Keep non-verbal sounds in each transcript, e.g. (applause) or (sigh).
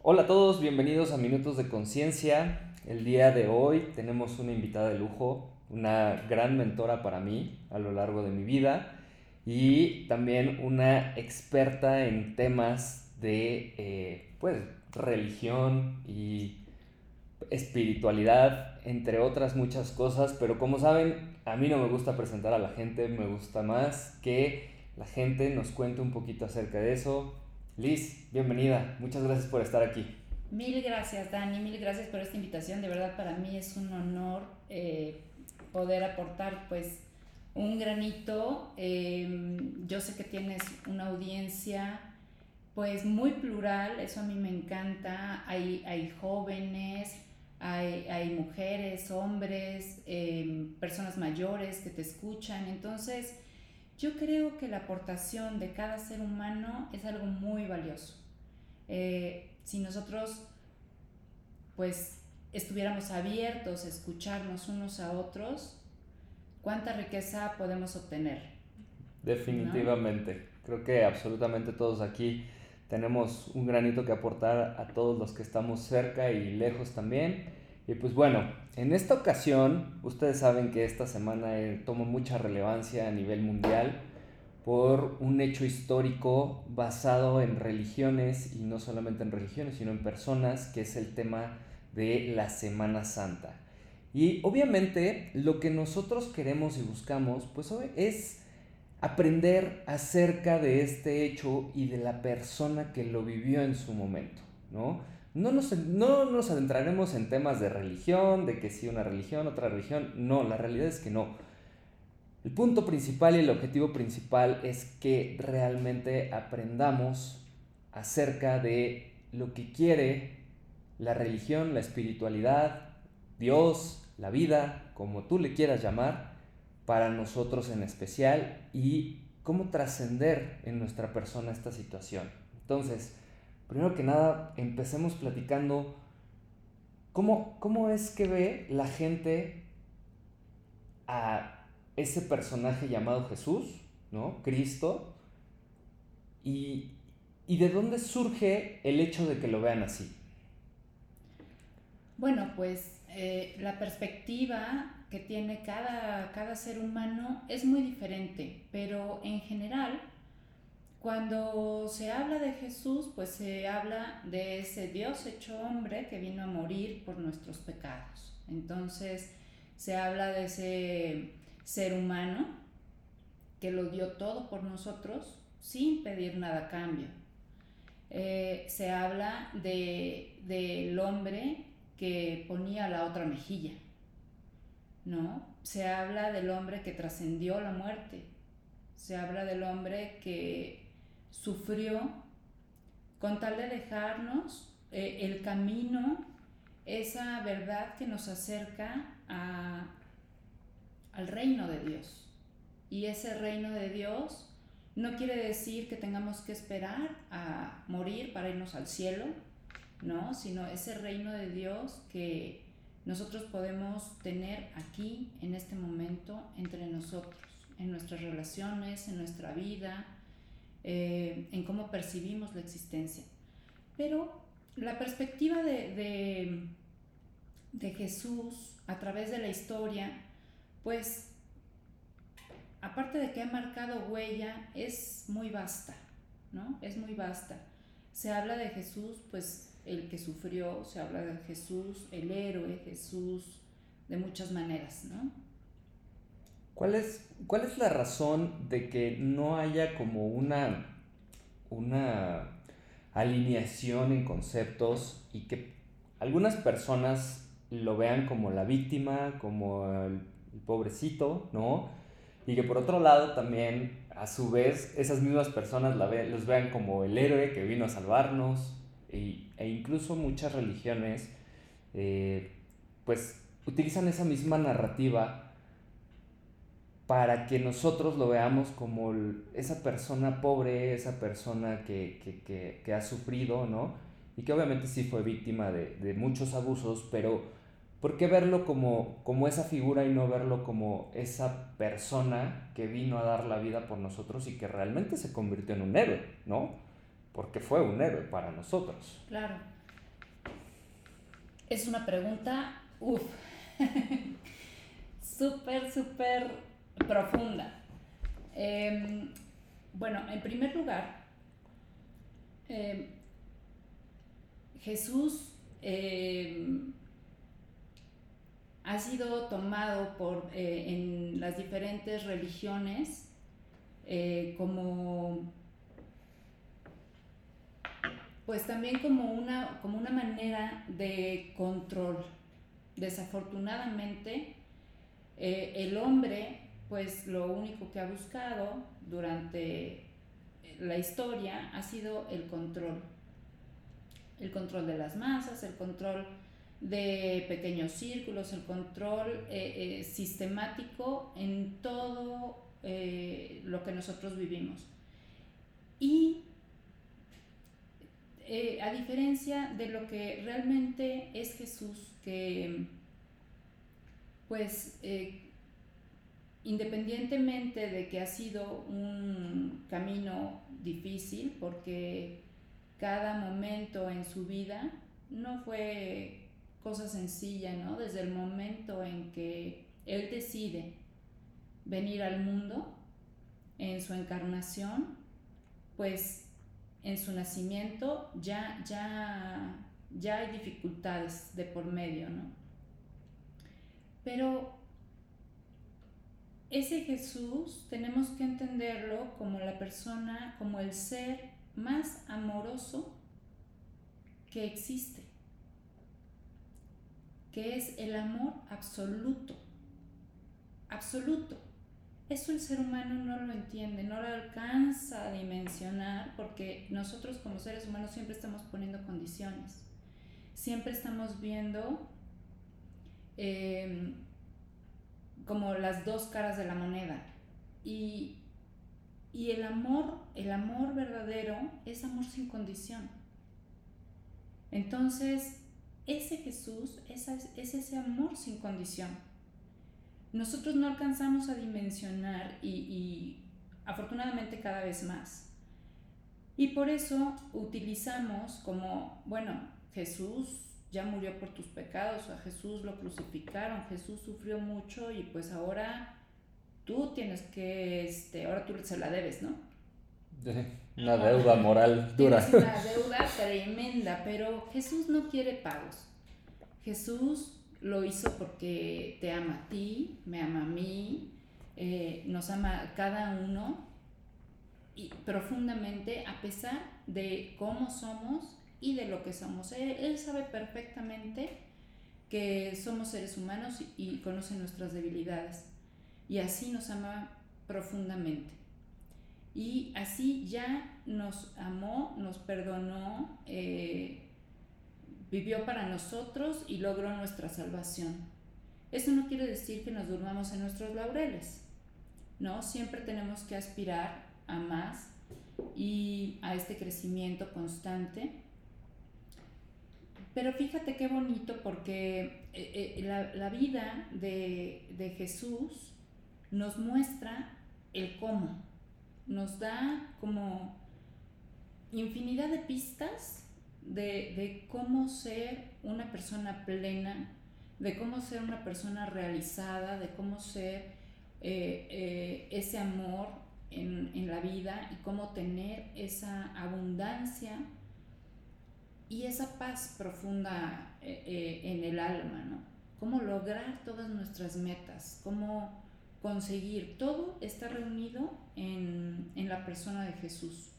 Hola a todos, bienvenidos a Minutos de Conciencia. El día de hoy tenemos una invitada de lujo, una gran mentora para mí a lo largo de mi vida y también una experta en temas de eh, pues, religión y espiritualidad, entre otras muchas cosas, pero como saben, a mí no me gusta presentar a la gente, me gusta más que la gente nos cuente un poquito acerca de eso. Liz, bienvenida, muchas gracias por estar aquí. Mil gracias, Dani, mil gracias por esta invitación. De verdad, para mí es un honor eh, poder aportar, pues, un granito. Em, yo sé que tienes una audiencia, pues, muy plural, eso a mí me encanta. Hay, hay jóvenes, hay, hay mujeres, hombres, em, personas mayores que te escuchan. Entonces, yo creo que la aportación de cada ser humano es algo muy valioso. Eh, si nosotros, pues, estuviéramos abiertos a escucharnos unos a otros, ¿cuánta riqueza podemos obtener? Definitivamente. Creo que absolutamente todos aquí tenemos un granito que aportar a todos los que estamos cerca y lejos también. Y pues bueno, en esta ocasión, ustedes saben que esta semana eh, toma mucha relevancia a nivel mundial por un hecho histórico basado en religiones y no solamente en religiones, sino en personas, que es el tema de la Semana Santa. Y obviamente lo que nosotros queremos y buscamos, pues es aprender acerca de este hecho y de la persona que lo vivió en su momento, ¿no? No nos, no nos adentraremos en temas de religión, de que si una religión, otra religión, no, la realidad es que no. El punto principal y el objetivo principal es que realmente aprendamos acerca de lo que quiere la religión, la espiritualidad, Dios, la vida, como tú le quieras llamar, para nosotros en especial y cómo trascender en nuestra persona esta situación. Entonces, primero que nada, empecemos platicando cómo, cómo es que ve la gente a ese personaje llamado Jesús, ¿no? Cristo, y, y de dónde surge el hecho de que lo vean así. Bueno, pues eh, la perspectiva que tiene cada, cada ser humano es muy diferente, pero en general, cuando se habla de Jesús, pues se habla de ese Dios hecho hombre que vino a morir por nuestros pecados. Entonces, se habla de ese ser humano que lo dio todo por nosotros sin pedir nada a cambio. Eh, se habla del de, hombre que ponía la otra mejilla, ¿no? Se habla del hombre que trascendió la muerte, se habla del hombre que sufrió con tal de dejarnos eh, el camino, esa verdad que nos acerca a, al reino de Dios. Y ese reino de Dios no quiere decir que tengamos que esperar a morir para irnos al cielo, ¿no? Sino ese reino de Dios que nosotros podemos tener aquí, en este momento, entre nosotros, en nuestras relaciones, en nuestra vida, eh, en cómo percibimos la existencia. Pero la perspectiva de, de, de Jesús a través de la historia, pues, aparte de que ha marcado huella, es muy vasta, ¿no? Es muy vasta. Se habla de Jesús, pues, el que sufrió, se habla de Jesús, el héroe, Jesús, de muchas maneras, ¿no? ¿Cuál es, cuál es la razón de que no haya como una, una alineación en conceptos y que algunas personas lo vean como la víctima, como el, pobrecito, ¿no? Y que por otro lado también, a su vez, esas mismas personas los vean como el héroe que vino a salvarnos, e, e incluso muchas religiones eh, pues utilizan esa misma narrativa para que nosotros lo veamos como esa persona pobre, esa persona que, ha sufrido, ¿no? Y que obviamente sí fue víctima de, muchos abusos, pero ¿por qué verlo como, como esa figura y no verlo como esa persona que vino a dar la vida por nosotros y que realmente se convirtió en un héroe, ¿no? porque fue un héroe para nosotros. Claro. Es una pregunta, uff, (laughs) súper, súper profunda. Em, bueno, en primer lugar, em, Jesús em, ha sido tomado por, eh, en las diferentes religiones eh, como pues también como una, como una manera de control. Desafortunadamente, eh, el hombre, pues lo único que ha buscado durante la historia ha sido el control. El control de las masas, el control de pequeños círculos, el control eh, eh, sistemático en todo lo que nosotros vivimos. Y eh, a diferencia de lo que realmente es Jesús, que pues eh, independientemente de que ha sido un camino difícil, porque cada momento en su vida no fue cosa sencilla, ¿no? Desde el momento en que Él decide venir al mundo, en su encarnación, pues en su nacimiento ya, ya, ya hay dificultades de por medio, ¿no? Pero ese Jesús tenemos que entenderlo como la persona, como el ser más amoroso que existe, que es el amor absoluto, absoluto. Eso el ser humano no lo entiende, no lo alcanza a dimensionar porque nosotros como seres humanos siempre estamos poniendo condiciones, siempre estamos viendo em, como las dos caras de la moneda. Y, y el amor, el amor verdadero es amor sin condición. Entonces, ese Jesús es, es ese amor sin condición nosotros no alcanzamos a dimensionar y, afortunadamente cada vez más. Y por eso utilizamos como, bueno, Jesús ya murió por tus pecados, a Jesús lo crucificaron, Jesús sufrió mucho y pues ahora tú tienes que, este, ahora tú se la debes, ¿no? Una deuda moral dura. una (laughs) deuda tremenda, pero Jesús no quiere pagos. Jesús lo hizo porque te ama a ti, me ama a mí, eh, nos ama cada uno y profundamente a pesar de cómo somos y de lo que somos. Él, sabe perfectamente que somos seres humanos y, conoce nuestras debilidades y así nos ama profundamente. Y así ya nos amó, nos perdonó, eh, vivió para nosotros y logró nuestra salvación. Eso no quiere decir que nos durmamos en nuestros laureles, ¿no? Siempre tenemos que aspirar a más y a este crecimiento constante. Pero fíjate qué bonito porque eh, eh, la, la, vida de, de Jesús nos muestra el cómo, nos da como infinidad de pistas de, cómo ser una persona plena, de cómo ser una persona realizada, de cómo ser eh, ese amor en, la vida y cómo tener esa abundancia y esa paz profunda eh, en el alma, ¿no? Cómo lograr todas nuestras metas, cómo conseguir, todo está reunido en, en la persona de Jesús.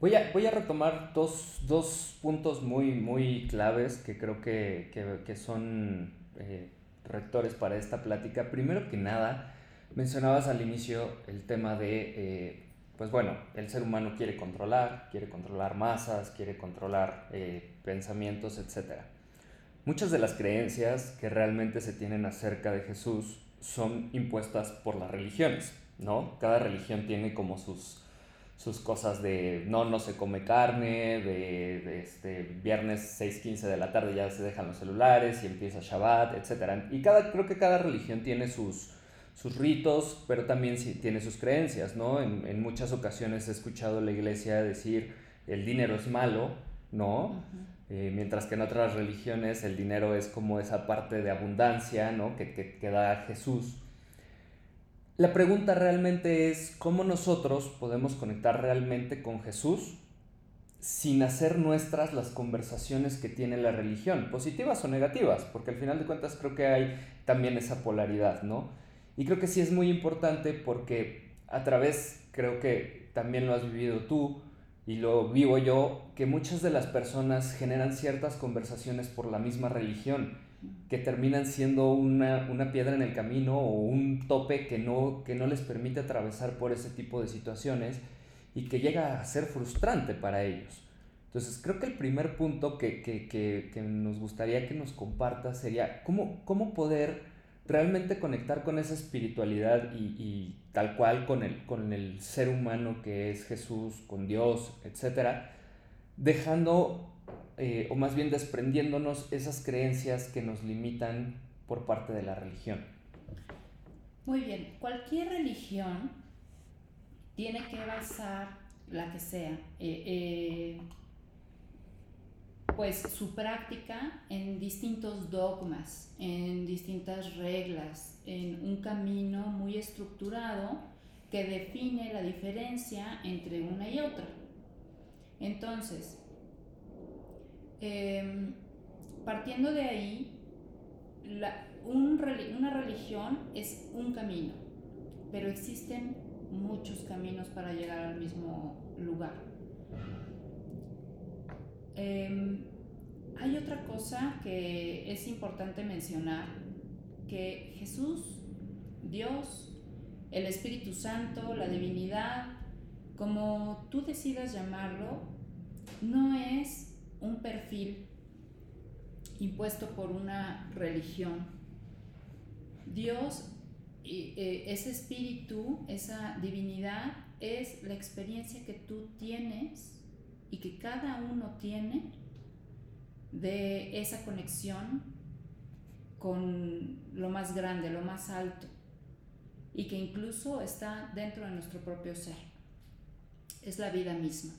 Voy a, voy a retomar dos, dos, puntos muy, muy claves que creo que, que, que son eh, rectores para esta plática. Primero que nada, mencionabas al inicio el tema de, eh, pues bueno, el ser humano quiere controlar, quiere controlar masas, quiere controlar eh, pensamientos, etc. Muchas de las creencias que realmente se tienen acerca de Jesús son impuestas por las religiones, ¿no? Cada religión tiene como sus sus cosas de no, no se come carne, de, este, viernes 6.15 de la tarde ya se dejan los celulares y empieza Shabbat, etc. Y cada, creo que cada religión tiene sus, sus ritos, pero también tiene sus creencias, ¿no? En, en, muchas ocasiones he escuchado la iglesia decir el dinero es malo ¿no? Eh, mientras que en otras religiones el dinero es como esa parte de abundancia, ¿no? Que, que, que da Jesús. La pregunta realmente es cómo nosotros podemos conectar realmente con Jesús sin hacer nuestras las conversaciones que tiene la religión, positivas o negativas, porque al final de cuentas creo que hay también esa polaridad, ¿no? Y creo que sí es muy importante porque a través, creo que también lo has vivido tú y lo vivo yo, que muchas de las personas generan ciertas conversaciones por la misma religión, que terminan siendo una, una piedra en el camino o un tope que no, que no les permite atravesar por ese tipo de situaciones y que llega a ser frustrante para ellos. Entonces, creo que el primer punto que, que, que, que nos gustaría que nos compartas sería cómo, cómo poder realmente conectar con esa espiritualidad y, tal cual con el, con el ser humano que es Jesús, con Dios, etcétera, dejando eh, o más bien desprendiéndonos esas creencias que nos limitan por parte de la religión. Muy bien, cualquier religión tiene que basar, la que sea, eh, eh, pues su práctica en distintos dogmas, en distintas reglas, en un camino muy estructurado que define la diferencia entre una y otra. Entonces, eh, partiendo de ahí, una religión es un camino, pero existen muchos caminos para llegar al mismo lugar. Eh, hay otra cosa que es importante mencionar, que Jesús, Dios, el Espíritu Santo, la divinidad, como tú decidas llamarlo, no es un perfil impuesto por una religión. Dios eh, ese espíritu, esa divinidad, es la experiencia que tú tienes y que cada uno tiene de esa conexión con lo más grande, lo más alto, y que incluso está dentro de nuestro propio ser. Es la vida misma.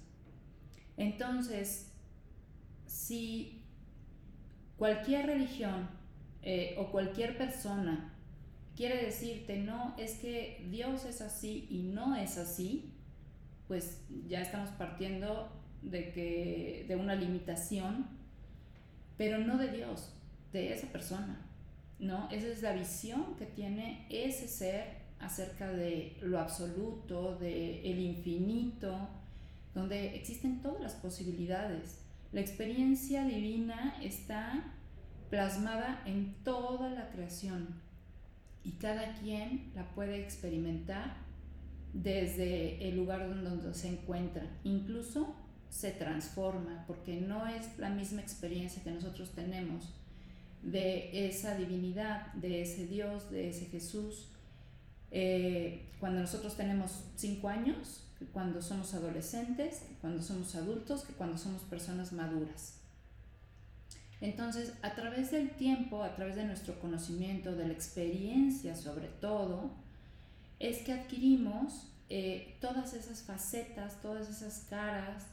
Entonces, si cualquier religión eh, o cualquier persona quiere decirte, no, es que Dios es así y no es así, pues ya estamos partiendo de, que, de una limitación, pero no de Dios, de esa persona, ¿no? Esa es la visión que tiene ese ser acerca de lo absoluto, de el infinito, donde existen todas las posibilidades. La experiencia divina está plasmada en toda la creación y cada quien la puede experimentar desde el lugar donde se encuentra. Incluso se transforma porque no es la misma experiencia que nosotros tenemos de esa divinidad, de ese Dios, de ese Jesús. Eh, cuando nosotros tenemos cinco años, cuando somos adolescentes, cuando somos adultos, que cuando somos personas maduras. Entonces, a través del tiempo, a través de nuestro conocimiento, de la experiencia sobre todo, es que adquirimos eh, todas esas facetas, todas esas caras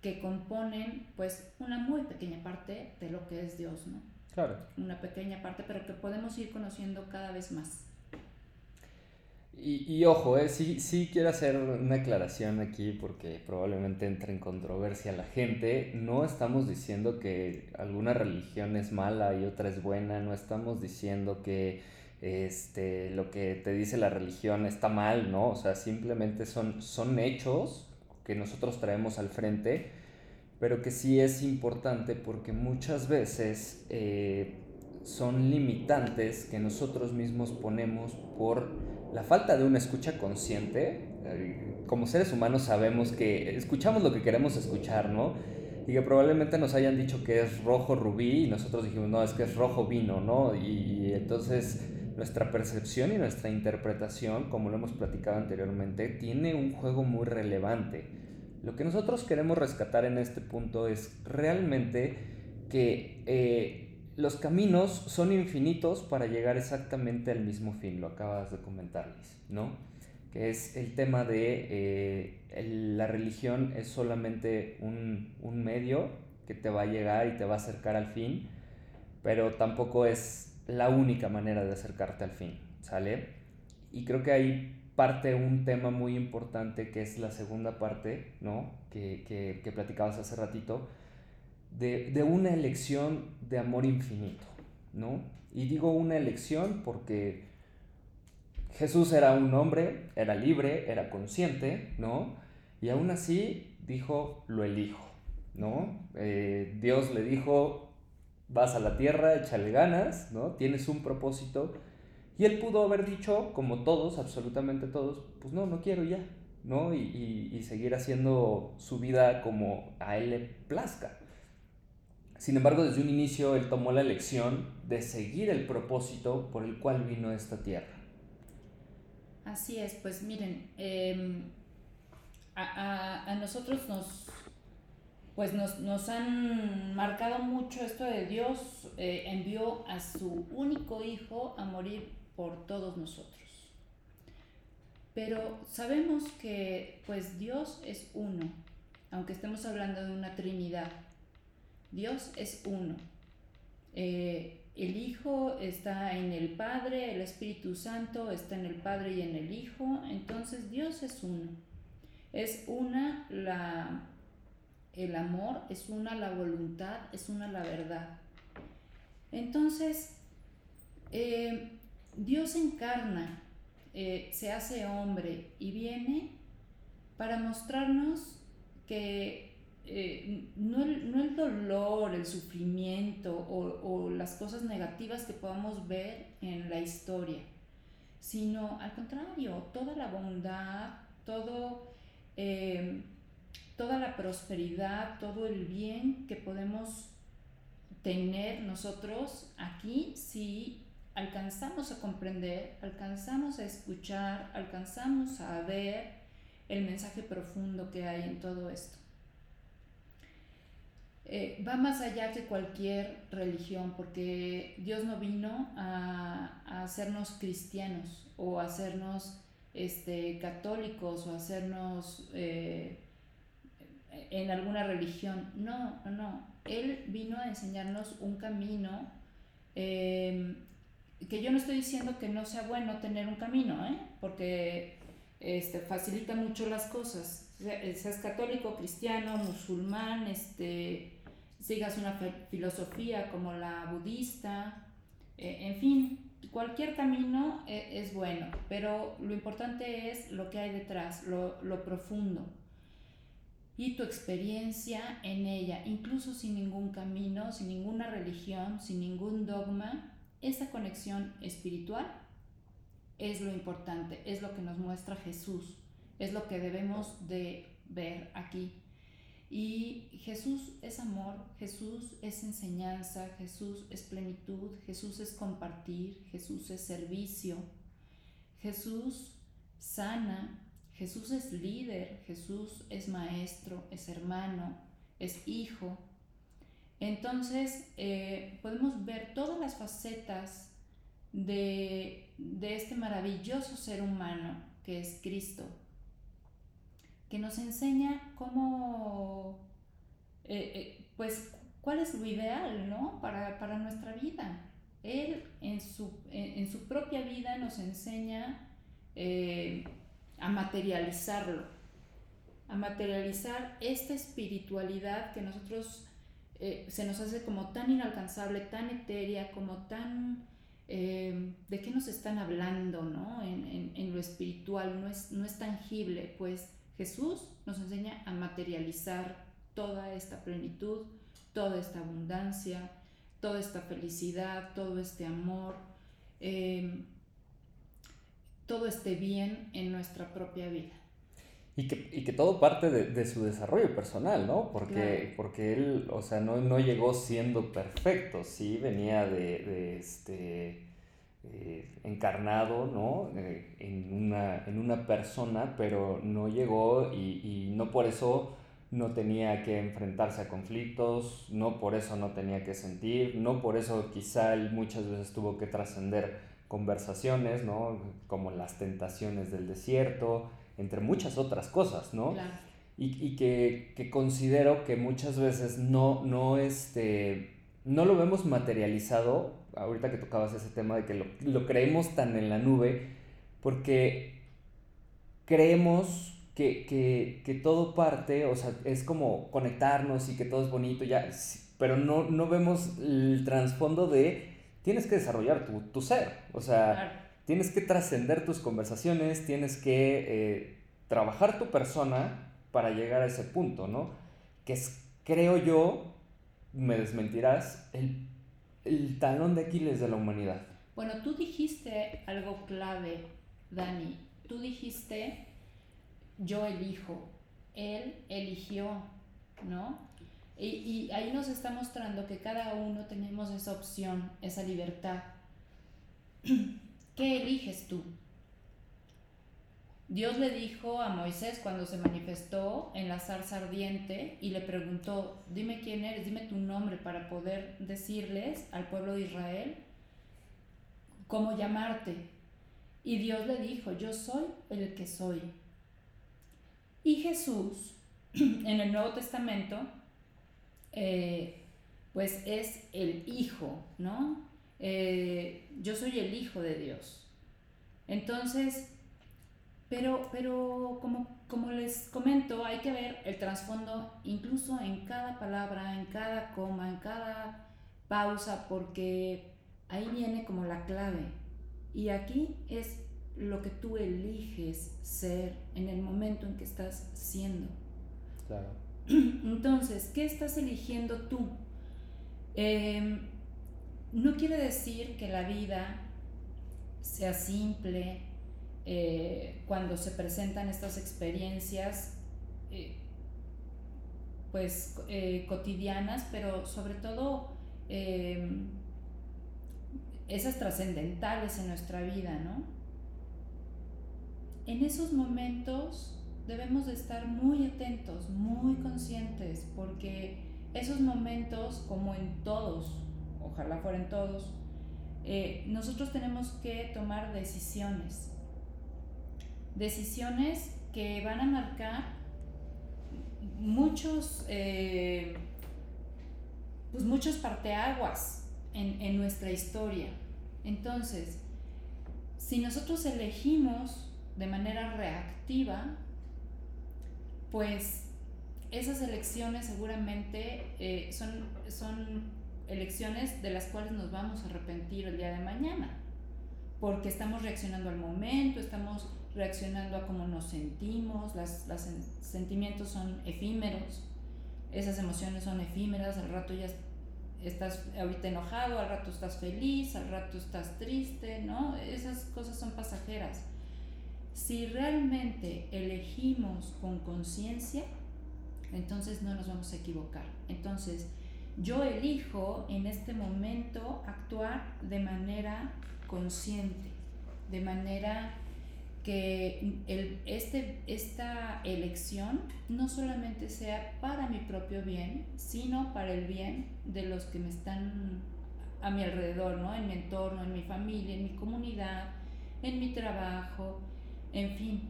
que componen pues una muy pequeña parte de lo que es Dios, ¿no? Claro. Una pequeña parte, pero que podemos ir conociendo cada vez más. Y, y, ojo, eh, sí, sí quiero hacer una aclaración aquí porque probablemente entre en controversia la gente. No estamos diciendo que alguna religión es mala y otra es buena. No estamos diciendo que este, lo que te dice la religión está mal, ¿no? O sea, simplemente son, son hechos que nosotros traemos al frente, pero que sí es importante porque muchas veces eh, son limitantes que nosotros mismos ponemos por la falta de una escucha consciente, como seres humanos sabemos que escuchamos lo que queremos escuchar, ¿no? Y que probablemente nos hayan dicho que es rojo rubí y nosotros dijimos, no, es que es rojo vino, ¿no? Y, entonces nuestra percepción y nuestra interpretación, como lo hemos platicado anteriormente, tiene un juego muy relevante. Lo que nosotros queremos rescatar en este punto es realmente que eh, los caminos son infinitos para llegar exactamente al mismo fin, lo acabas de comentarles, ¿no? que es el tema de eh, la religión es solamente un, un medio que te va a llegar y te va a acercar al fin, pero tampoco es la única manera de acercarte al fin, ¿sale? Y creo que ahí parte un tema muy importante que es la segunda parte, ¿no? Que, que, que platicabas hace ratito, de, de, una elección de amor infinito, ¿no? Y digo una elección porque Jesús era un hombre, era libre, era consciente, ¿no? Y aún así dijo, lo elijo, ¿no? Eh, Dios le dijo, vas a la tierra, échale ganas, ¿no? Tienes un propósito. Y él pudo haber dicho, como todos, absolutamente todos, pues no, no quiero ya, ¿no? Y, y, y seguir haciendo su vida como a él le plazca. Sin embargo, desde un inicio él tomó la elección de seguir el propósito por el cual vino esta tierra. Así es, pues miren, eh, a, a, a, nosotros nos, pues nos, nos, han marcado mucho esto de Dios eh, envió a su único hijo a morir por todos nosotros. Pero sabemos que pues Dios es uno, aunque estemos hablando de una Trinidad. Dios es uno. Eh, el Hijo está en el Padre, el Espíritu Santo está en el Padre y en el Hijo, entonces Dios es uno. Es una la el amor, es una la voluntad, es una la verdad. Entonces, eh, Dios encarna, eh, se hace hombre y viene para mostrarnos que eh, no, el, no, el, dolor, el sufrimiento o, las cosas negativas que podamos ver en la historia, sino al contrario, toda la bondad, todo, toda la prosperidad, todo el bien que podemos tener nosotros aquí si alcanzamos a comprender, alcanzamos a escuchar, alcanzamos a ver el mensaje profundo que hay en todo esto. Eh, va más allá que cualquier religión, porque Dios no vino a, hacernos cristianos o a hacernos este, católicos o a hacernos eh, en alguna religión. No, no, no. Él vino a enseñarnos un camino eh, que yo no estoy diciendo que no sea bueno tener un camino, ¿eh? porque este, facilita mucho las cosas. Seas católico, cristiano, musulmán, este, sigas una filosofía como la budista, eh, en fin, cualquier camino es, es, bueno, pero lo importante es lo que hay detrás, lo, lo profundo y tu experiencia en ella, incluso sin ningún camino, sin ninguna religión, sin ningún dogma, esa conexión espiritual es lo importante, es lo que nos muestra Jesús, es lo que debemos de ver aquí. Y Jesús es amor, Jesús es enseñanza, Jesús es plenitud, Jesús es compartir, Jesús es servicio, Jesús sana, Jesús es líder, Jesús es maestro, es hermano, es hijo. Entonces eh, podemos ver todas las facetas de, de este maravilloso ser humano que es Cristo que nos enseña cómo, eh, eh, pues, cuál es lo ideal, ¿no? Para, para nuestra vida. Él en su, en, su propia vida nos enseña a materializarlo, a materializar esta espiritualidad que nosotros eh, se nos hace como tan inalcanzable, tan etérea, como tan... Eh, ¿De qué nos están hablando, no? En, en, lo espiritual, no es, no es tangible, pues Jesús nos enseña a materializar toda esta plenitud, toda esta abundancia, toda esta felicidad, todo este amor, eh, todo este bien en nuestra propia vida. Y que, y que todo parte de, de, su desarrollo personal, ¿no? Porque, claro. porque él, o sea, no, no llegó siendo perfecto, sí, venía de, de este eh, encarnado ¿no? Eh, en, una, en, una, persona, pero no llegó y, y, no por eso no tenía que enfrentarse a conflictos, no por eso no tenía que sentir, no por eso quizá él muchas veces tuvo que trascender conversaciones, ¿no? Como las tentaciones del desierto, entre muchas otras cosas, ¿no? Y, que, considero que muchas veces no, no, este, no lo vemos materializado, ahorita que tocabas ese tema de que lo, lo creemos tan en la nube, porque creemos que, todo parte, o sea, es como conectarnos y que todo es bonito, ya, pero no, no vemos el trasfondo de tienes que desarrollar tu, ser, o sea, tienes que trascender tus conversaciones, tienes que eh, trabajar tu persona para llegar a ese punto, ¿no? Que es, creo yo, me desmentirás, el, el talón de Aquiles de la humanidad. Bueno, tú dijiste algo clave, Dani. Tú dijiste yo elijo, él eligió, ¿no? Y, ahí nos está mostrando que cada uno tenemos esa opción, esa libertad. (clears throat) ¿Qué eliges tú? Dios le dijo a Moisés cuando se manifestó en la zarza ardiente y le preguntó, dime quién eres, dime tu nombre para poder decirles al pueblo de Israel cómo llamarte. Y Dios le dijo, yo soy el que soy. Y Jesús, (clears throat) en el Nuevo Testamento, eh, pues es el Hijo, ¿no? Eh, yo soy el Hijo de Dios. Entonces, pero, pero como, como les comento, hay que ver el trasfondo incluso en cada palabra, en cada coma, en cada pausa, porque ahí viene como la clave. Y aquí es lo que tú eliges ser en el momento en que estás siendo. Claro. Entonces, ¿qué estás eligiendo tú? Em, no quiere decir que la vida sea simple eh, cuando se presentan estas experiencias eh, pues eh, cotidianas, pero sobre todo em, esas trascendentales en nuestra vida, ¿no? en esos momentos debemos de estar muy atentos, muy conscientes, porque esos momentos, como en todos, ojalá fueran todos, eh, nosotros tenemos que tomar decisiones. Decisiones que van a marcar muchos, eh, pues muchos parteaguas en, en nuestra historia. Entonces, si nosotros elegimos de manera reactiva, pues esas elecciones seguramente eh, son, son elecciones de las cuales nos vamos a arrepentir el día de mañana, porque estamos reaccionando al momento, estamos reaccionando a cómo nos sentimos, los sentimientos son efímeros, esas emociones son efímeras, al rato ya estás ahorita enojado, al rato estás feliz, al rato estás triste, ¿no? Esas cosas son pasajeras. Si realmente elegimos con conciencia, entonces no nos vamos a equivocar. Entonces, yo elijo en este momento actuar de manera consciente, de manera que el, este, esta elección no solamente sea para mi propio bien, sino para el bien de los que me están a mi alrededor, ¿no? en mi entorno, en mi familia, en mi comunidad, en mi trabajo, en fin,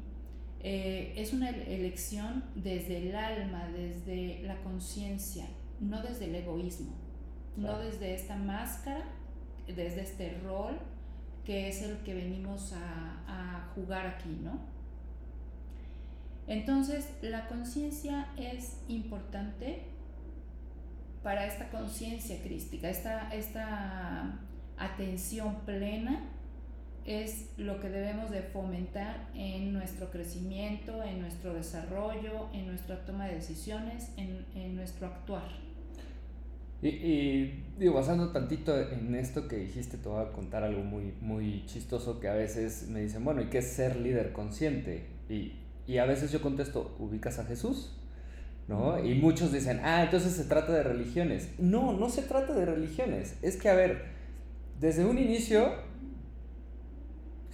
eh, es una elección desde el alma, desde la conciencia, no desde el egoísmo, no desde esta máscara, desde este rol que es el que venimos a, jugar aquí, ¿no? Entonces, la conciencia es importante para esta conciencia crística, esta, esta atención plena es lo que debemos de fomentar en nuestro crecimiento, en nuestro desarrollo, en nuestra toma de decisiones, en, nuestro actuar. Y, digo, basando tantito en esto que dijiste, te voy a contar algo muy, muy chistoso que a veces me dicen, bueno, ¿y qué es ser líder consciente? Y, y a veces yo contesto, ¿ubicas a Jesús? ¿No? Y muchos dicen, ah, entonces se trata de religiones. No, no se trata de religiones. Es que, a ver, desde un inicio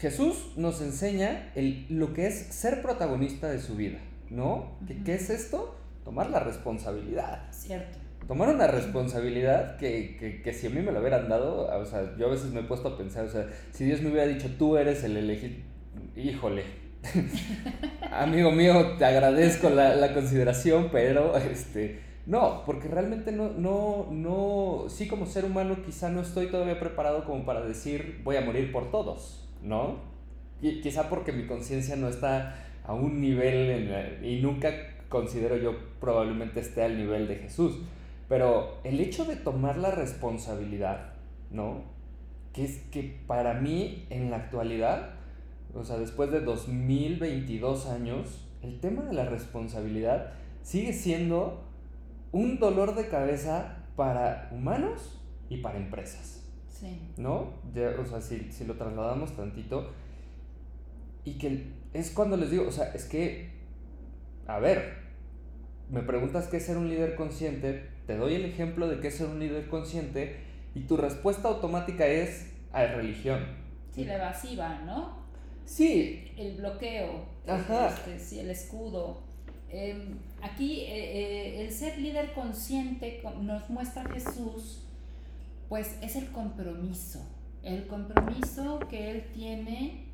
Jesús nos enseña el, lo que es ser protagonista de su vida, ¿no? ¿Qué, es esto? Tomar la responsabilidad. Cierto. tomar una responsabilidad que, que, que, si a mí me lo hubieran dado, o sea, yo a veces me he puesto a pensar, o sea, si Dios me hubiera dicho, tú eres el elegido, híjole, (laughs) amigo mío, te agradezco la, la, consideración, pero este, no, porque realmente no, no, no, sí como ser humano quizá no estoy todavía preparado como para decir, voy a morir por todos, ¿no? Y, quizá porque mi conciencia no está a un nivel y nunca considero yo probablemente esté al nivel de Jesús. Pero el hecho de tomar la responsabilidad, ¿no? Que es que para mí en la actualidad, o sea, después de 2022 años, el tema de la responsabilidad sigue siendo un dolor de cabeza para humanos y para empresas. Sí. ¿No? o sea, si, si lo trasladamos tantito, y que es cuando les digo, o sea, es que, a ver, me preguntas qué es ser un líder consciente, te doy el ejemplo de qué es ser un líder consciente y tu respuesta automática es a religión. Sí, la evasiva, ¿no? Sí. El bloqueo, Ajá. Este, sí, el escudo. Em, aquí eh, eh, el ser líder consciente nos muestra Jesús, pues es el compromiso, el compromiso que él tiene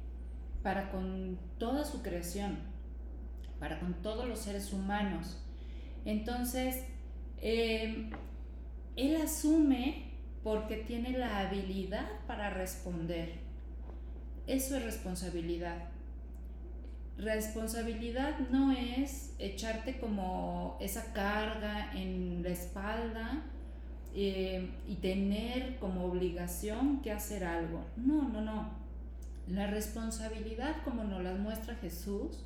para con toda su creación, para con todos los seres humanos. Entonces, em, él asume porque tiene la habilidad para responder. Eso es responsabilidad. Responsabilidad no es echarte como esa carga en la espalda em, y tener como obligación que hacer algo. No, no, no. La responsabilidad, como nos la muestra Jesús,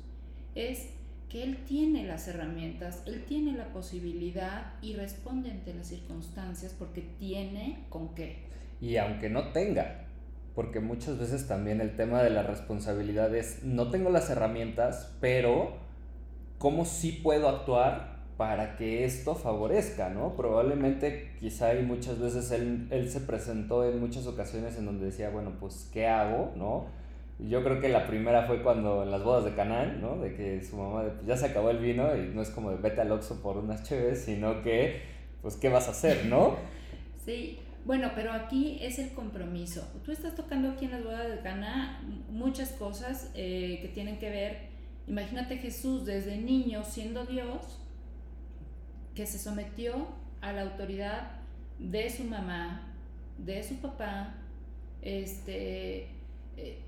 es que Él tiene las herramientas, Él tiene la posibilidad y responde ante las circunstancias porque tiene con qué. Y aunque no tenga, porque muchas veces también el tema de la responsabilidad es, no tengo las herramientas, pero ¿cómo sí puedo actuar para que esto favorezca, ¿no? Probablemente quizá y muchas veces él, él se presentó en muchas ocasiones en donde decía, bueno, pues, ¿qué hago, no? yo creo que la primera fue cuando en las bodas de Canaán, ¿no? De que su mamá, pues, ya se acabó el vino y no es como de vete al Oxxo por unas chéves, sino que, pues, ¿qué vas a hacer, no? Sí, bueno, pero aquí es el compromiso. Tú estás tocando aquí en las bodas de Cana muchas cosas eh, que tienen que ver, imagínate Jesús desde niño siendo Dios, que se sometió a la autoridad de su mamá, de su papá, este, eh,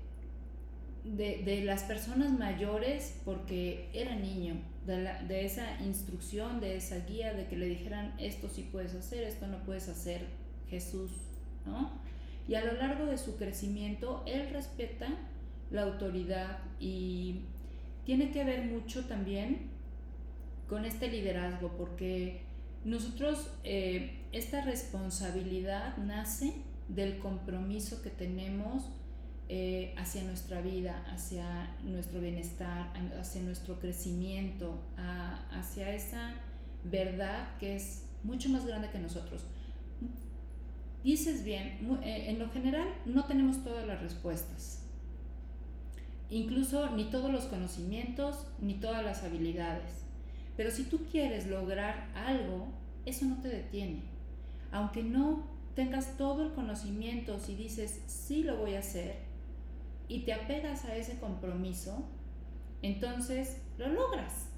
de, las personas mayores porque era niño, de, esa instrucción, de esa guía, de que le dijeran esto sí puedes hacer, esto no puedes hacer, Jesús, ¿no? Y a lo largo de su crecimiento, él respeta la autoridad y tiene que ver mucho también con este liderazgo, porque nosotros, eh, esta responsabilidad nace del compromiso que tenemos eh, hacia nuestra vida, hacia nuestro bienestar, hacia nuestro crecimiento, hacia esa verdad que es mucho más grande que nosotros. Dices bien, eh, en lo general no tenemos todas las respuestas, incluso ni todos los conocimientos, ni todas las habilidades. Pero si tú quieres lograr algo, eso no te detiene. Aunque no tengas todo el conocimiento, si dices, sí lo voy a hacer, y te apegas a ese compromiso, entonces lo logras.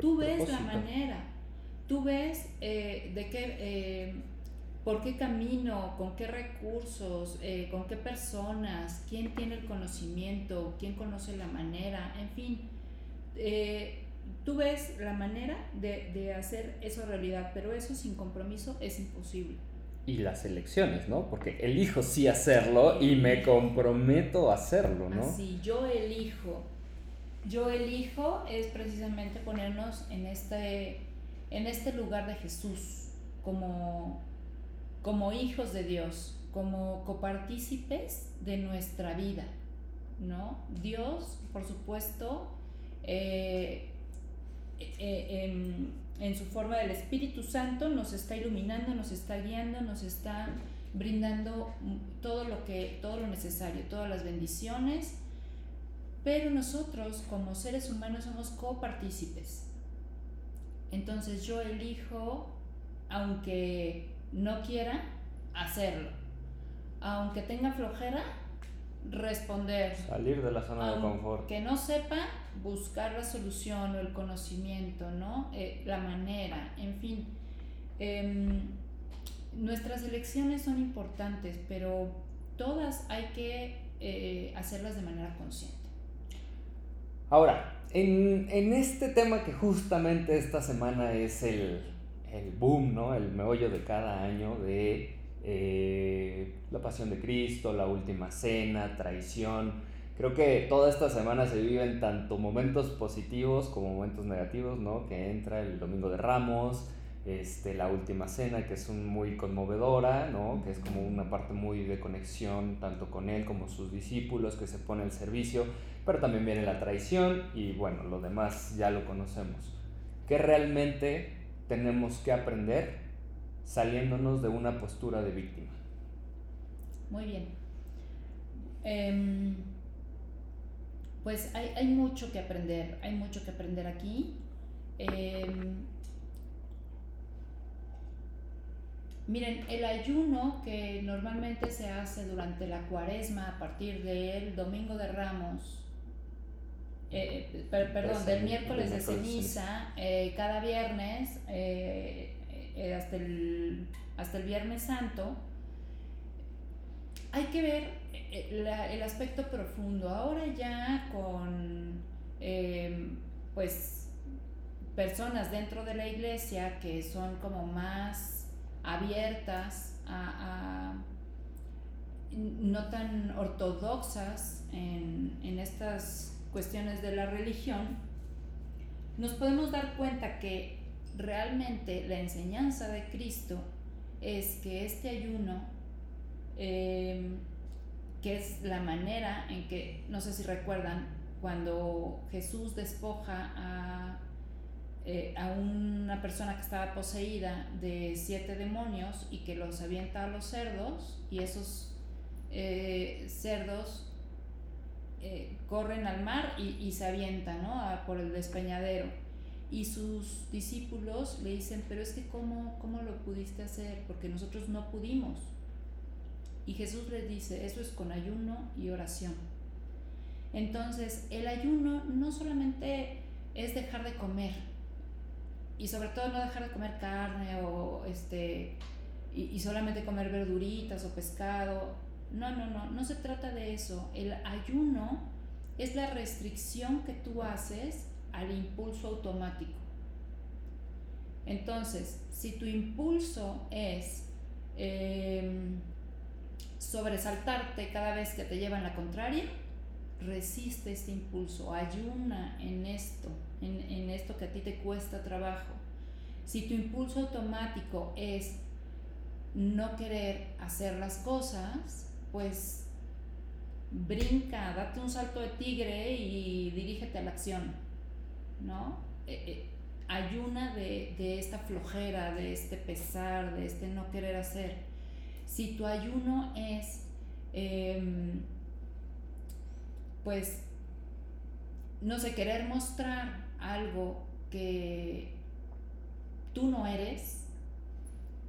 tú ves la manera, tú ves eh, de qué, eh, por qué camino, con qué recursos, eh, con qué personas, quién tiene el conocimiento, quién conoce la manera, en fin. Tú ves la manera de, de hacer eso realidad, pero eso sin compromiso es imposible y las elecciones, ¿no? Porque elijo sí hacerlo y me comprometo a hacerlo, ¿no? Sí, yo elijo. Yo elijo es precisamente ponernos en este, en este lugar de Jesús, como, como hijos de Dios, como copartícipes de nuestra vida, ¿no? Dios, por supuesto, eh, eh, en su forma del Espíritu Santo nos está iluminando, nos está guiando, nos está brindando todo lo que todo lo necesario, todas las bendiciones, pero nosotros como seres humanos somos copartícipes. Entonces yo elijo aunque no quiera, hacerlo. Aunque tenga flojera, responder. Salir de la zona de confort. Que no sepa, buscar la solución o el conocimiento, ¿no? Eh, la manera, en fin. Em, nuestras elecciones son importantes, pero todas hay que eh, hacerlas de manera consciente. Ahora, en, este tema que justamente esta semana es el, el boom, ¿no? El meollo de cada año de eh, la pasión de Cristo, la última cena, traición. Creo que toda esta semana se viven tanto momentos positivos como momentos negativos, ¿no? Que entra el Domingo de Ramos, este, la última cena, que es un muy conmovedora, ¿no? Que es como una parte muy de conexión tanto con él como sus discípulos, que se pone al servicio, pero también viene la traición y bueno, lo demás ya lo conocemos. ¿Qué realmente tenemos que aprender saliéndonos de una postura de víctima. Muy bien. Em, pues hay, mucho que aprender, hay mucho que aprender aquí. Em, miren, el ayuno que normalmente se hace durante la cuaresma a partir del domingo de Ramos, eh, perdón, del miércoles de ceniza, eh, cada viernes, eh, hasta, el, hasta el Viernes Santo, hay que ver eh, el aspecto profundo. Ahora ya con em, pues personas dentro de la iglesia que son como más abiertas a, no tan ortodoxas en, en estas cuestiones de la religión, nos podemos dar cuenta que realmente la enseñanza de Cristo es que este ayuno, em, que es la manera en que, no sé si recuerdan, cuando Jesús despoja a, eh, a una persona que estaba poseída de siete demonios y que los avienta a los cerdos y esos eh, cerdos eh, corren al mar y, se avientan por el despeñadero y sus discípulos le dicen, pero es que ¿cómo, cómo lo pudiste hacer? Porque nosotros no pudimos. Y Jesús les dice, eso es con ayuno y oración. Entonces, el ayuno no solamente es dejar de comer, y sobre todo no dejar de comer carne o este y, solamente comer verduritas o pescado. No, no, no, no se trata de eso. El ayuno es la restricción que tú haces al impulso automático. Entonces, si tu impulso es em, sobresaltarte cada vez que te llevan la contraria, resiste este impulso, ayuna en esto, en, en esto que a ti te cuesta trabajo. Si tu impulso automático es no querer hacer las cosas, pues brinca, date un salto de tigre y dirígete a la acción. ¿no? Eh, eh, ayuna de, esta flojera, de este pesar, de este no querer hacer. Si tu ayuno es, em, pues, no sé, querer mostrar algo que tú no eres,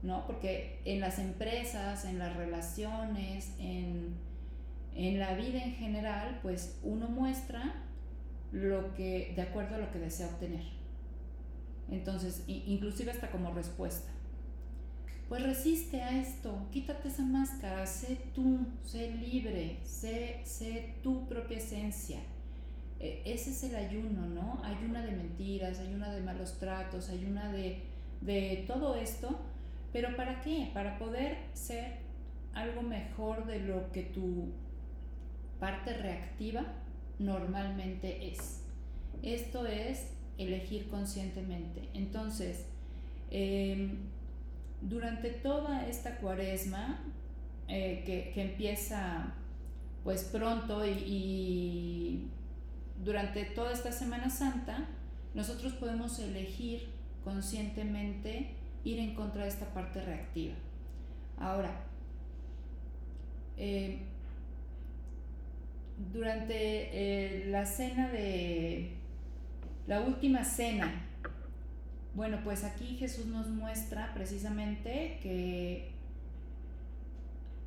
¿no? Porque en las empresas, en las relaciones, en, en la vida en general, pues uno muestra lo que, de acuerdo a lo que desea obtener. Entonces, inclusive hasta como respuesta. Pues resiste a esto, quítate esa máscara, sé tú, sé libre, sé, sé tu propia esencia. E, ese es el ayuno, ¿no? Ayuna de mentiras, ayuna de malos tratos, ayuna de, de todo esto. ¿Pero para qué? Para poder ser algo mejor de lo que tu parte reactiva normalmente es. Esto es elegir conscientemente. Entonces, em, durante toda esta cuaresma, eh, que, empieza pues pronto y, y, durante toda esta Semana Santa, nosotros podemos elegir conscientemente ir en contra de esta parte reactiva. Ahora, eh, durante eh, la cena de la última cena Bueno, pues aquí Jesús nos muestra precisamente que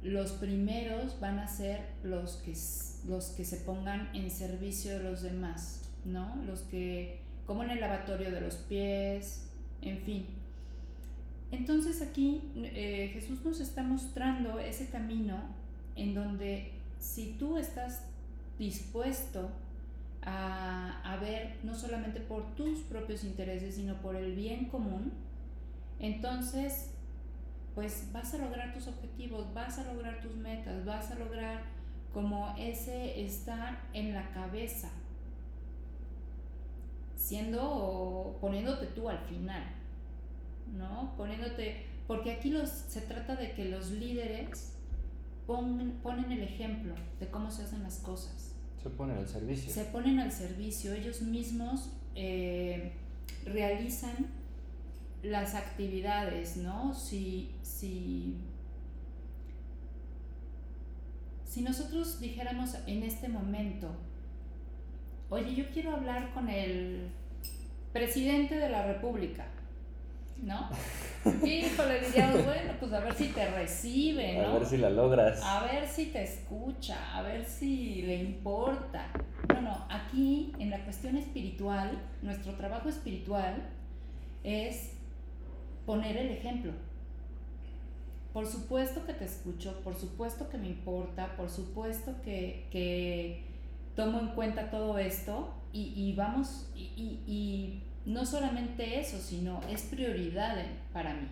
los primeros van a ser los que, los que se pongan en servicio de los demás, ¿no? Los que, como en el lavatorio de los pies, en fin. Entonces aquí eh, Jesús nos está mostrando ese camino en donde si tú estás dispuesto a, ver no solamente por tus propios intereses, sino por el bien común, entonces pues vas a lograr tus objetivos, vas a lograr tus metas, vas a lograr como ese estar en la cabeza, siendo, poniéndote tú al final, ¿no? Poniéndote, porque aquí los, se trata de que los líderes ponen, ponen el ejemplo de cómo se hacen las cosas. Se ponen al servicio. Se ponen al servicio, ellos mismos eh, realizan las actividades, ¿no? Si, si, si nosotros dijéramos en este momento, oye, yo quiero hablar con el presidente de la República, ¿no? Híjole, diríamos, bueno, pues a ver si te recibe, ¿no? A ver si la logras. A ver si te escucha, a ver si le importa. No, no, aquí en la cuestión espiritual, nuestro trabajo espiritual es poner el ejemplo. Por supuesto que te escucho, por supuesto que me importa, por supuesto que, tomo en cuenta todo esto y, vamos, y, no solamente eso, sino es prioridad para mí.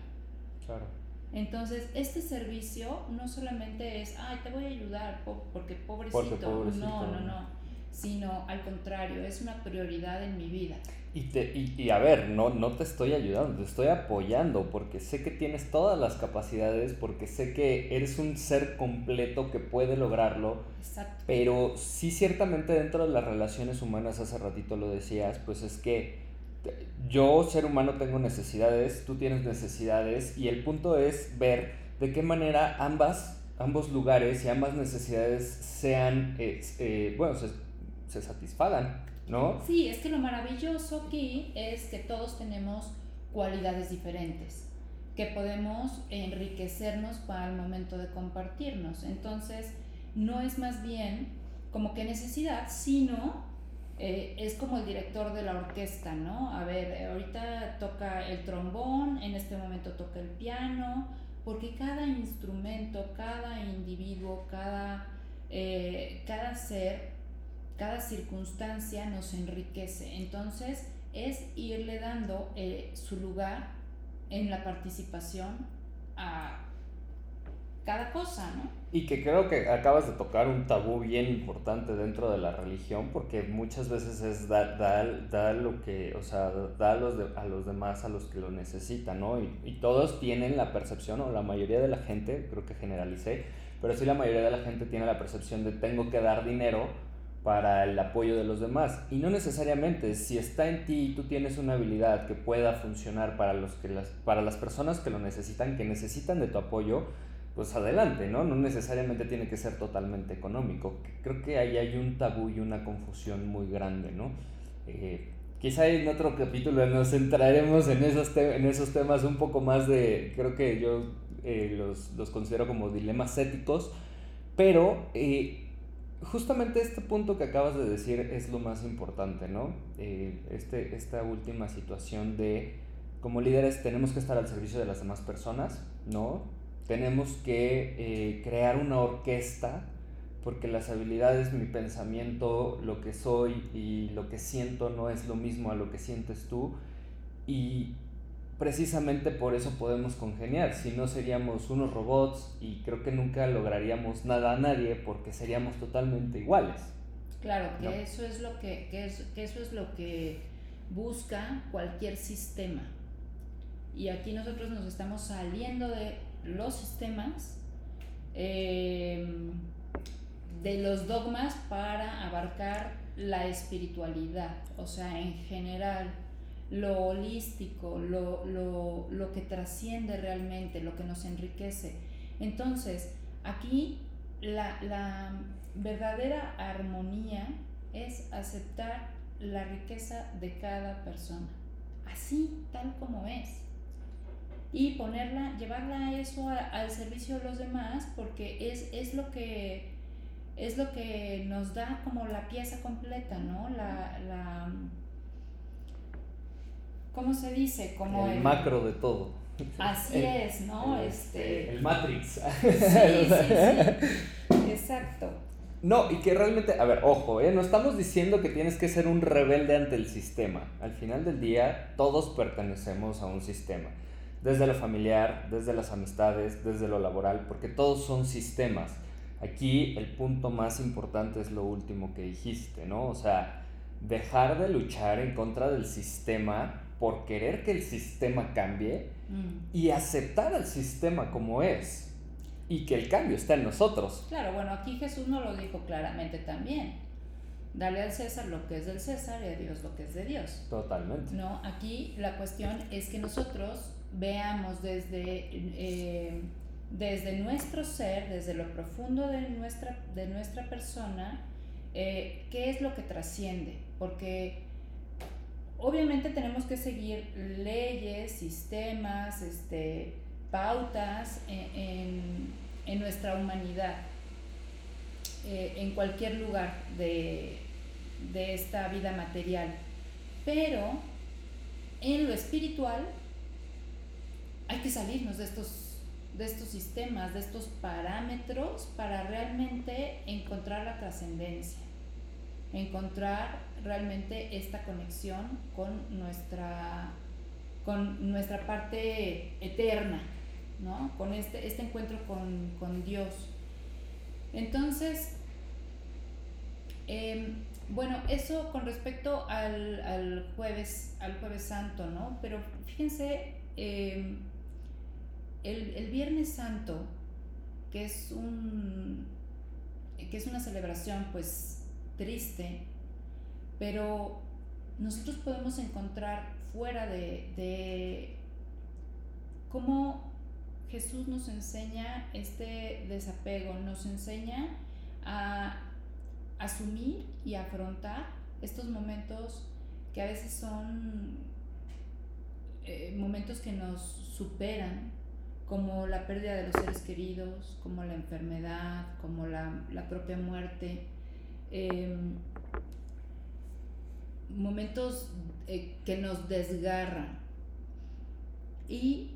Claro. Entonces, este servicio no solamente es, ay, te voy a ayudar porque pobrecito. Porque pobrecito. No, no, no. Sino al contrario, es una prioridad en mi vida. Y, te, y, a ver, no, no te estoy ayudando, te estoy apoyando porque sé que tienes todas las capacidades, porque sé que eres un ser completo que puede lograrlo. Exacto. Pero sí ciertamente dentro de las relaciones humanas, hace ratito lo decías, pues es que yo, ser humano, tengo necesidades, tú tienes necesidades y el punto es ver de qué manera ambas, ambos lugares y ambas necesidades sean, eh, bueno, se, se satisfagan. ¿no? Sí, es que lo maravilloso aquí es que todos tenemos cualidades diferentes, que podemos enriquecernos para el momento de compartirnos. Entonces, no es más bien como que necesidad, sino eh, es como el director de la orquesta, ¿no? A ver, ahorita toca el trombón, en este momento toca el piano, porque cada instrumento, cada individuo, cada, eh, cada ser cada circunstancia nos enriquece. Entonces es irle dando eh, su lugar en la participación a cada cosa, ¿no? Y que creo que acabas de tocar un tabú bien importante dentro de la religión, porque muchas veces es dar da, lo que, o sea, da a los, a los demás a los que lo necesitan, ¿no? Y, y todos tienen la percepción, o la mayoría de la gente, creo que generalicé, pero sí la mayoría de la gente tiene la percepción de tengo que dar dinero para el apoyo de los demás. Y no necesariamente, si está en ti y tú tienes una habilidad que pueda funcionar para, los que las, para las personas que lo necesitan, que necesitan de tu apoyo, pues adelante, ¿no? No necesariamente tiene que ser totalmente económico. Creo que ahí hay un tabú y una confusión muy grande, ¿no? Eh, quizá en otro capítulo nos centraremos en esos, en esos temas un poco más de, creo que yo eh, los, los, considero como dilemas éticos, pero... Eh, justamente este punto que acabas de decir es lo más importante, ¿no? Este, esta última situación de, como líderes, tenemos que estar al servicio de las demás personas, ¿no? Tenemos que eh, crear una orquesta porque las habilidades, mi pensamiento, lo que soy y lo que siento no es lo mismo a lo que sientes tú. Y precisamente por eso podemos congeniar, si no seríamos unos robots y creo que nunca lograríamos nada a nadie porque seríamos totalmente iguales. Claro, que eso es lo que, que, eso es lo que busca cualquier sistema. Y aquí nosotros nos estamos saliendo de los sistemas, em, de los dogmas para abarcar la espiritualidad, o sea, en general lo holístico, lo, lo, lo que trasciende realmente, lo que nos enriquece. Entonces, aquí la, la verdadera armonía es aceptar la riqueza de cada persona, así, tal como es. Y ponerla, llevarla a eso al servicio de los demás, porque es, es lo que es lo que nos da como la pieza completa, ¿no? La, la ¿cómo se dice? Como el, macro de todo. Así es, ¿no? este... El Matrix. Sí, (laughs) sí, sí. Exacto. No, y que realmente, a ver, ojo, ¿eh? no estamos diciendo que tienes que ser un rebelde ante el sistema. Al final del día, todos pertenecemos a un sistema. Desde lo familiar, desde las amistades, desde lo laboral, porque todos son sistemas. Aquí el punto más importante es lo último que dijiste, ¿no? O sea, dejar de luchar en contra del sistema por querer que el sistema cambie mm. y aceptar al sistema como es y que el cambio está en nosotros. Claro, bueno, aquí Jesús nos lo dijo claramente también. Dale al César lo que es del César y a Dios lo que es de Dios. Totalmente. No, aquí la cuestión es que nosotros veamos desde, eh, desde nuestro ser, desde lo profundo de nuestra, de nuestra persona, eh, qué es lo que trasciende. Porque obviamente tenemos que seguir leyes, sistemas, este, pautas en, nuestra humanidad, eh, en cualquier lugar de, esta vida material. Pero en lo espiritual hay que salirnos de estos, de estos sistemas, de estos parámetros para realmente encontrar la trascendencia, encontrar realmente esta conexión con nuestra, con nuestra parte eterna, ¿no? Con este, este encuentro con, Dios. Entonces, em, bueno, eso con respecto al, jueves, al jueves santo, ¿no? Pero fíjense, em, el, el, Viernes Santo, que es un que es una celebración pues triste, pero nosotros podemos encontrar fuera de, cómo Jesús nos enseña este desapego, nos enseña a asumir y afrontar estos momentos que a veces son eh, momentos que nos superan, como la pérdida de los seres queridos, como la enfermedad, como la, propia muerte. Em, momentos eh, que nos desgarran. Y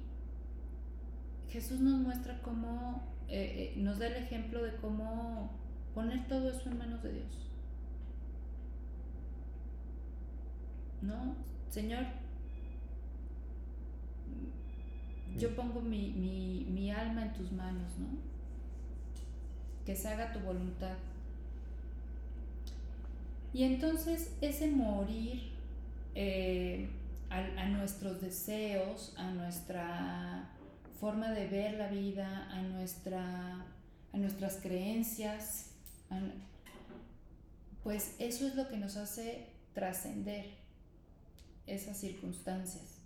Jesús nos muestra cómo, eh, nos da el ejemplo de cómo poner todo eso en manos de Dios. ¿No? Señor, yo pongo mi, mi, mi alma en tus manos, ¿no? Que se haga tu voluntad. Y entonces ese morir eh, a, nuestros deseos, a nuestra forma de ver la vida, a, nuestra, a nuestras creencias, pues eso es lo que nos hace trascender esas circunstancias.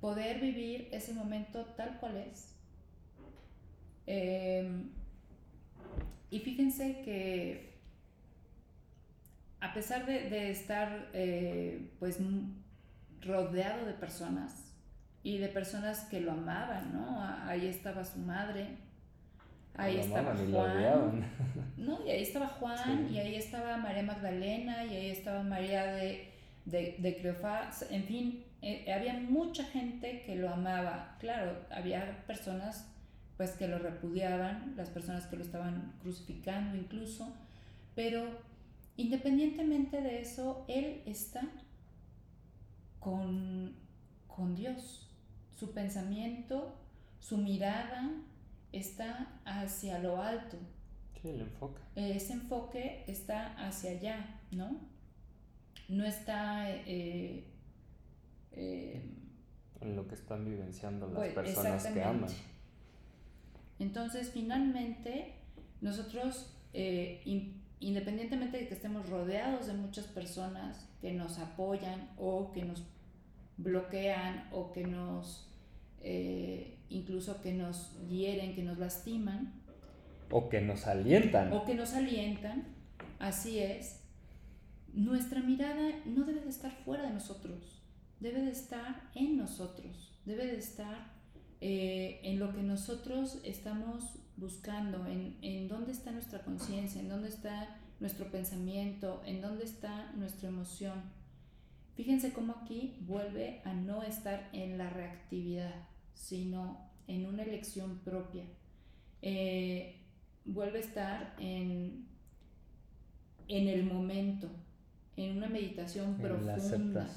Poder vivir ese momento tal cual es. Em, y fíjense que a pesar de, estar eh, pues rodeado de personas y de personas que lo amaban, ¿no? Ahí estaba su madre, ahí estaba Juan, ¿no? Y ahí estaba Juan, y ahí estaba María Magdalena, y ahí estaba María de, de, de en fin, eh, había mucha gente que lo amaba. Claro, había personas pues que lo repudiaban, las personas que lo estaban crucificando incluso, pero Independientemente de eso, Él está con, Dios. Su pensamiento, su mirada está hacia lo alto. Sí, el enfoque. Ese enfoque está hacia allá, ¿no? No está... Eh, eh, en lo que están vivenciando las pues, personas que aman. Entonces, finalmente, nosotros eh, independientemente de que estemos rodeados de muchas personas que nos apoyan o que nos bloquean o que nos, eh, incluso que nos hieren, que nos lastiman. O que nos alientan. O que nos alientan, así es. nuestra mirada no debe de estar fuera de nosotros, debe de estar en nosotros, debe de estar eh, en lo que nosotros estamos buscando, en, en dónde está nuestra conciencia, en dónde está nuestro pensamiento, en dónde está nuestra emoción. Fíjense cómo aquí vuelve a no estar en la reactividad, sino en una elección propia. Eh, vuelve a estar en, en el momento, en una meditación profunda,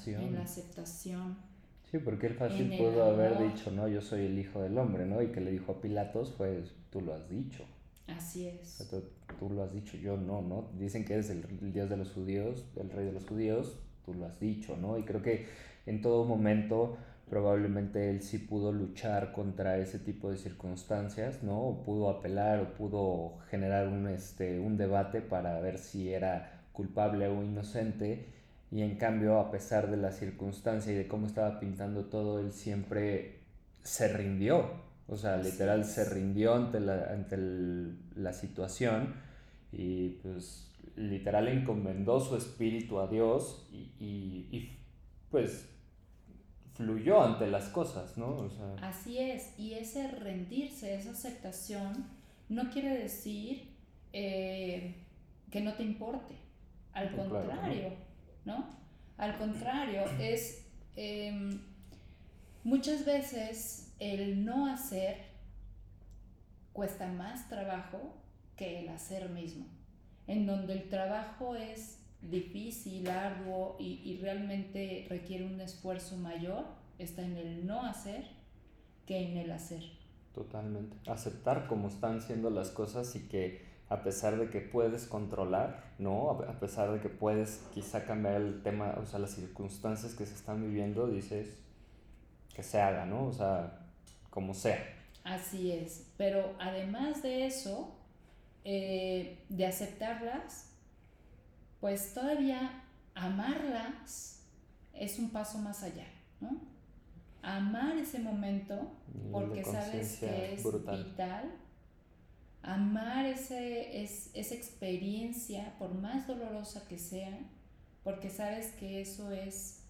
en la aceptación. Sí, porque él fácil pudo haber dicho, no, yo soy el hijo del hombre, ¿no? Y que le dijo a Pilatos, pues tú lo has dicho. Así es. Tú, lo has dicho, yo no, ¿no? Dicen que eres el, el, Dios de los judíos, el rey de los judíos, tú lo has dicho, ¿no? Y creo que en todo momento probablemente él sí pudo luchar contra ese tipo de circunstancias, ¿no? O pudo apelar o pudo generar un, este, un debate para ver si era culpable o inocente. Y en cambio, a pesar de la circunstancia y de cómo estaba pintando todo, él siempre se rindió. O sea, literal se rindió ante la, ante la situación y pues literal encomendó su espíritu a Dios y, y, y pues fluyó ante las cosas, ¿no? O sea... Así es, y ese rendirse, esa aceptación, no quiere decir eh, que no te importe, al contrario, ¿no? Al contrario, es em, muchas veces el no hacer cuesta más trabajo que el hacer mismo, en donde el trabajo es difícil, arduo y, y, realmente requiere un esfuerzo mayor está en el no hacer que en el hacer. Totalmente. Aceptar cómo están siendo las cosas y que a pesar de que puedes controlar, ¿no? A pesar de que puedes quizá cambiar el tema, o sea, las circunstancias que se están viviendo, dices que se haga, ¿no? O sea, como sea. Así es. Pero además de eso, eh, de aceptarlas, pues todavía amarlas es un paso más allá, ¿no? Amar ese momento porque sabes que es vital. Amar ese, es, esa experiencia, por más dolorosa que sea, porque sabes que eso es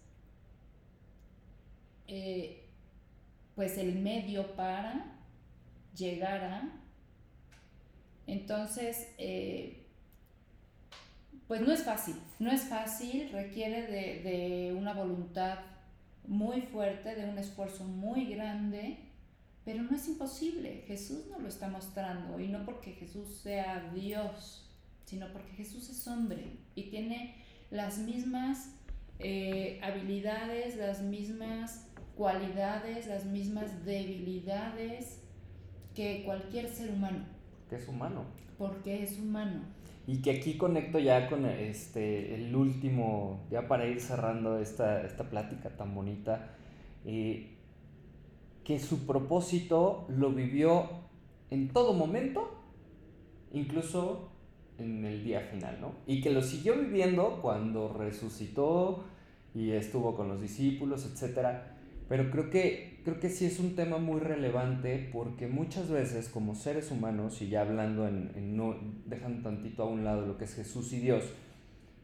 eh, pues el medio para llegar a. Entonces, eh, pues no es fácil, no es fácil, requiere de, una voluntad muy fuerte, de un esfuerzo muy grande, pero no es imposible. Jesús nos lo está mostrando y no porque Jesús sea Dios, sino porque Jesús es hombre y tiene las mismas eh, habilidades, las mismas cualidades, las mismas debilidades que cualquier ser humano. Que es humano. Porque es humano. Y que aquí conecto ya con este, el último, ya para ir cerrando esta, esta plática tan bonita, eh, que su propósito lo vivió en todo momento, incluso en el día final, ¿no? Y que lo siguió viviendo cuando resucitó y estuvo con los discípulos, etcétera pero creo que, creo que sí es un tema muy relevante porque muchas veces como seres humanos, y ya hablando en, no, dejando tantito a un lado lo que es Jesús y Dios,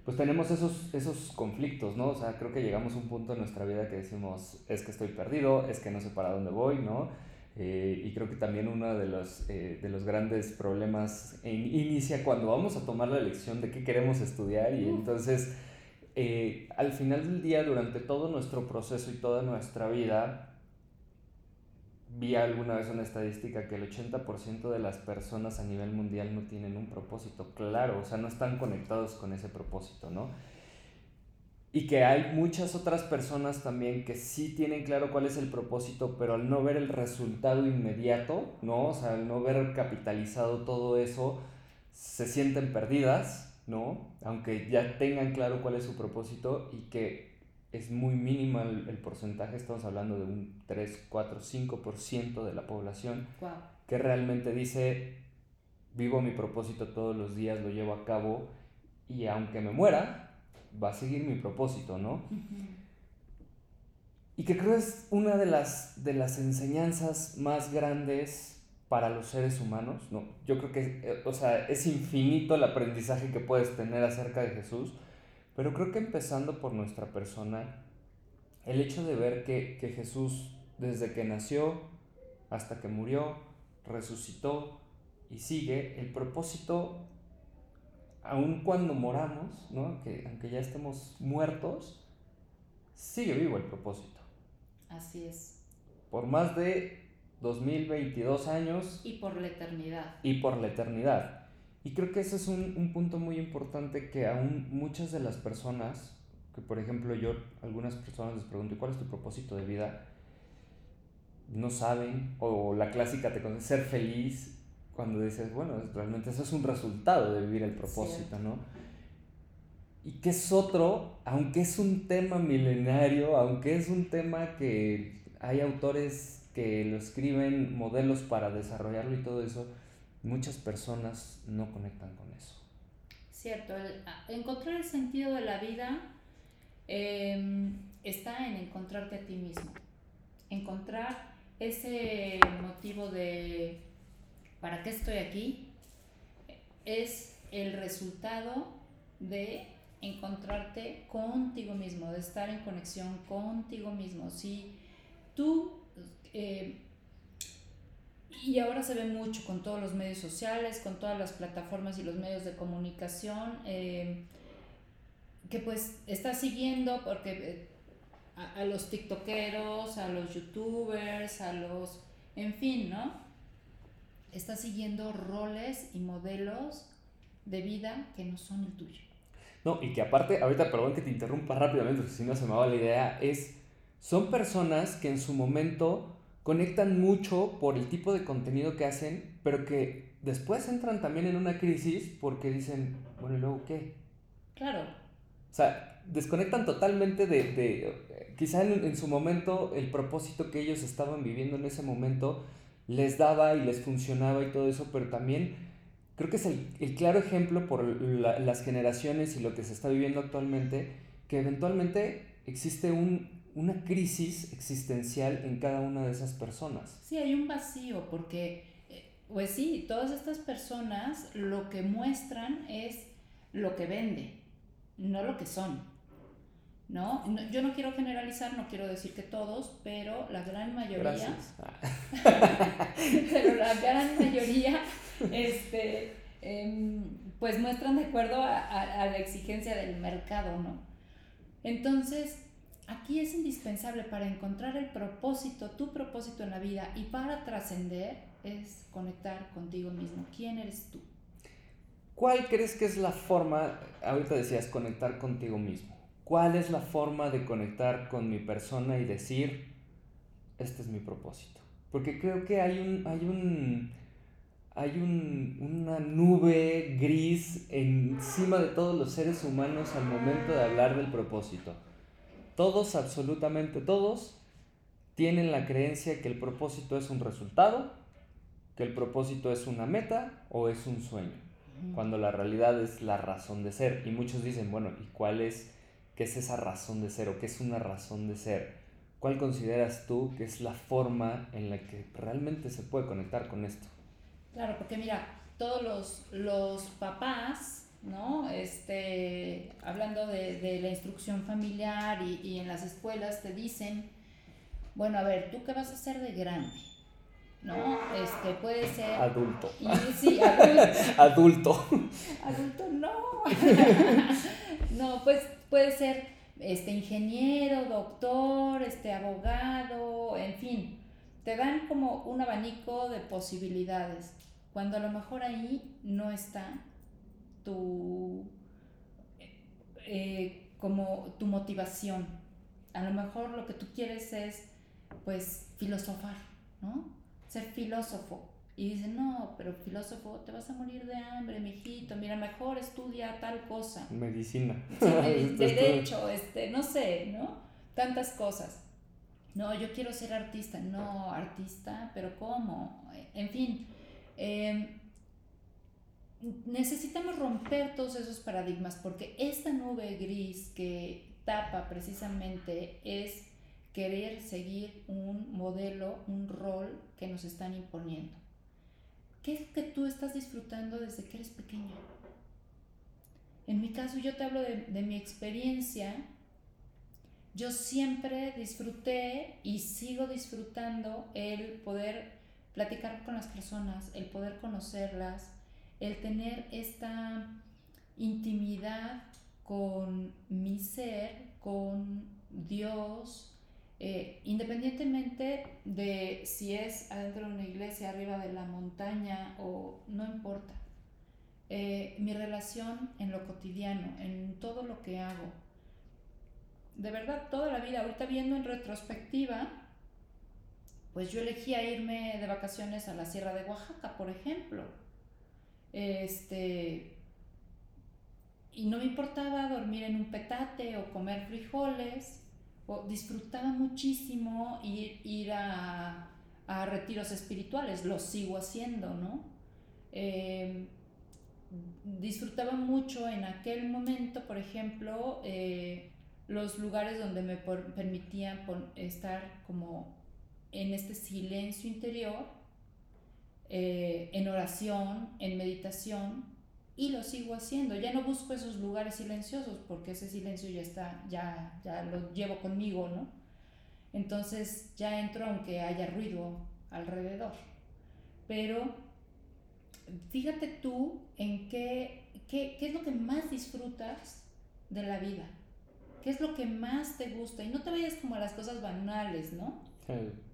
pues tenemos esos, esos conflictos, ¿no? O sea, creo que llegamos a un punto en nuestra vida que decimos, es que estoy perdido, es que no sé para dónde voy, ¿no? Eh, y creo que también uno de los, eh, de los grandes problemas inicia cuando vamos a tomar la elección de qué queremos estudiar y entonces eh, al final del día, durante todo nuestro proceso y toda nuestra vida, vi alguna vez una estadística que el 80% de las personas a nivel mundial no tienen un propósito claro, o sea, no están conectados con ese propósito, ¿no? Y que hay muchas otras personas también que sí tienen claro cuál es el propósito, pero al no ver el resultado inmediato, ¿no? O sea, al no ver capitalizado todo eso, se sienten perdidas ¿no? Aunque ya tengan claro cuál es su propósito y que es muy mínimo el, porcentaje, estamos hablando de un 3, 4, 5% de la población que realmente dice, vivo mi propósito todos los días, lo llevo a cabo y aunque me muera, va a seguir mi propósito, ¿no? Y que creo es una de las, de las enseñanzas más grandes para los seres humanos, ¿no? Yo creo que, eh, o sea, es infinito el aprendizaje que puedes tener acerca de Jesús, Pero creo que empezando por nuestra persona, el hecho de ver que, que Jesús, desde que nació hasta que murió, resucitó y sigue, el propósito, aun cuando moramos, ¿no? que, aunque ya estemos muertos, sigue vivo el propósito. Así es. Por más de 2022 años. Y por la eternidad. Y por la eternidad. Y creo que ese es un, un punto muy importante que aún muchas de las personas, que por ejemplo yo, algunas personas les pregunto, ¿cuál es tu propósito de vida? No saben, o la clásica te conoce, ser feliz, cuando dices, bueno, realmente eso es un resultado de vivir el propósito, ¿no? Y que es otro, aunque es un tema milenario, aunque es un tema que hay autores que lo escriben, modelos para desarrollarlo y todo eso, muchas personas no conectan con eso. Cierto, encontrar el sentido de la vida em, está en encontrarte a ti mismo, encontrar ese motivo de ¿para qué estoy aquí? Es el resultado de encontrarte contigo mismo, de estar en conexión contigo mismo. Si tú, eh, y ahora se ve mucho con todos los medios sociales, con todas las plataformas y los medios de comunicación, eh, que pues estás siguiendo porque eh, a, los tiktokeros, a los youtubers, a los, en fin, ¿no? Estás siguiendo roles y modelos de vida que no son el tuyo. No, y que aparte, ahorita perdón que te interrumpa rápidamente, porque si no se me va la idea, es, son personas que en su momento conectan mucho por el tipo de contenido que hacen, pero que después entran también en una crisis porque dicen, bueno, ¿y luego qué? Claro. O sea, desconectan totalmente de, de quizá en, en, su momento el propósito que ellos estaban viviendo en ese momento les daba y les funcionaba y todo eso, pero también creo que es el, el claro ejemplo por la, las generaciones y lo que se está viviendo actualmente, que eventualmente existe un, una crisis existencial en cada una de esas personas. Sí, hay un vacío, porque, pues sí, todas estas personas lo que muestran es lo que vende, no lo que son. ¿No? ¿no? Yo no quiero generalizar, no quiero decir que todos, pero la gran mayoría. (laughs) (laughs) pero la gran mayoría, este, eh, pues muestran de acuerdo a, a, a, la exigencia del mercado, ¿no? Entonces, aquí es indispensable para encontrar el propósito, tu propósito en la vida y para trascender es conectar contigo mismo. ¿Quién eres tú? ¿Cuál crees que es la forma, ahorita decías, conectar contigo mismo? ¿Cuál es la forma de conectar con mi persona y decir, este es mi propósito? Porque creo que hay un, hay un, hay un, una nube gris encima de todos los seres humanos al momento de hablar del propósito. Todos, absolutamente todos, tienen la creencia que el propósito es un resultado, que el propósito es una meta o es un sueño, cuando la realidad es la razón de ser. Y muchos dicen, bueno, ¿y cuál es ¿Qué es esa razón de ser o qué es una razón de ser? ¿Cuál consideras tú que es la forma en la que realmente se puede conectar con esto? Claro, porque mira, todos los, los papás, ¿no? Este, hablando de, de la instrucción familiar y, y, en las escuelas te dicen, bueno, a ver, ¿tú qué vas a hacer de grande? ¿No? Este, puede ser... Adulto. Y, sí, adulto. (laughs) adulto. adulto, no. (laughs) no, pues puede ser este ingeniero, doctor, este abogado, en fin, te dan como un abanico de posibilidades, cuando a lo mejor ahí no está tu eh, como tu motivación. A lo mejor lo que tú quieres es pues filosofar, ¿no? Ser filósofo. Y dicen, no, pero filósofo, te vas a morir de hambre, mijito, mira, mejor estudia tal cosa. Medicina. Sí, (laughs) med derecho, este, no sé, ¿no? Tantas cosas. No, yo quiero ser artista. No, artista, pero ¿cómo? En fin, eh, necesitamos romper todos esos paradigmas porque esta nube gris que tapa precisamente es querer seguir un modelo, un rol que nos están imponiendo. ¿Qué es que tú estás disfrutando desde que eres pequeño? En mi caso, yo te hablo de, de mi experiencia. Yo siempre disfruté y sigo disfrutando el poder platicar con las personas, el poder conocerlas, el tener esta intimidad con mi ser, con Dios, eh, independientemente de si es adentro de una iglesia, arriba de la montaña o no importa. Eh, mi relación en lo cotidiano, en todo lo que hago. De verdad, toda la vida, ahorita viendo en retrospectiva, pues yo elegí irme de vacaciones a la Sierra de Oaxaca, por ejemplo. Este, y no me importaba dormir en un petate o comer frijoles, o disfrutaba muchísimo ir, ir a, a, retiros espirituales, lo sigo haciendo, ¿no? Eh, disfrutaba mucho en aquel momento, por ejemplo, eh, los lugares donde me permitían estar como en este silencio interior, eh, en oración, en meditación, y lo sigo haciendo. Ya no busco esos lugares silenciosos porque ese silencio ya está, ya, ya lo llevo conmigo, ¿no? Entonces ya entro aunque haya ruido alrededor. Pero fíjate tú en qué, qué, qué es lo que más disfrutas de la vida. ¿Qué es lo que más te gusta? Y no te vayas como a las cosas banales, ¿no?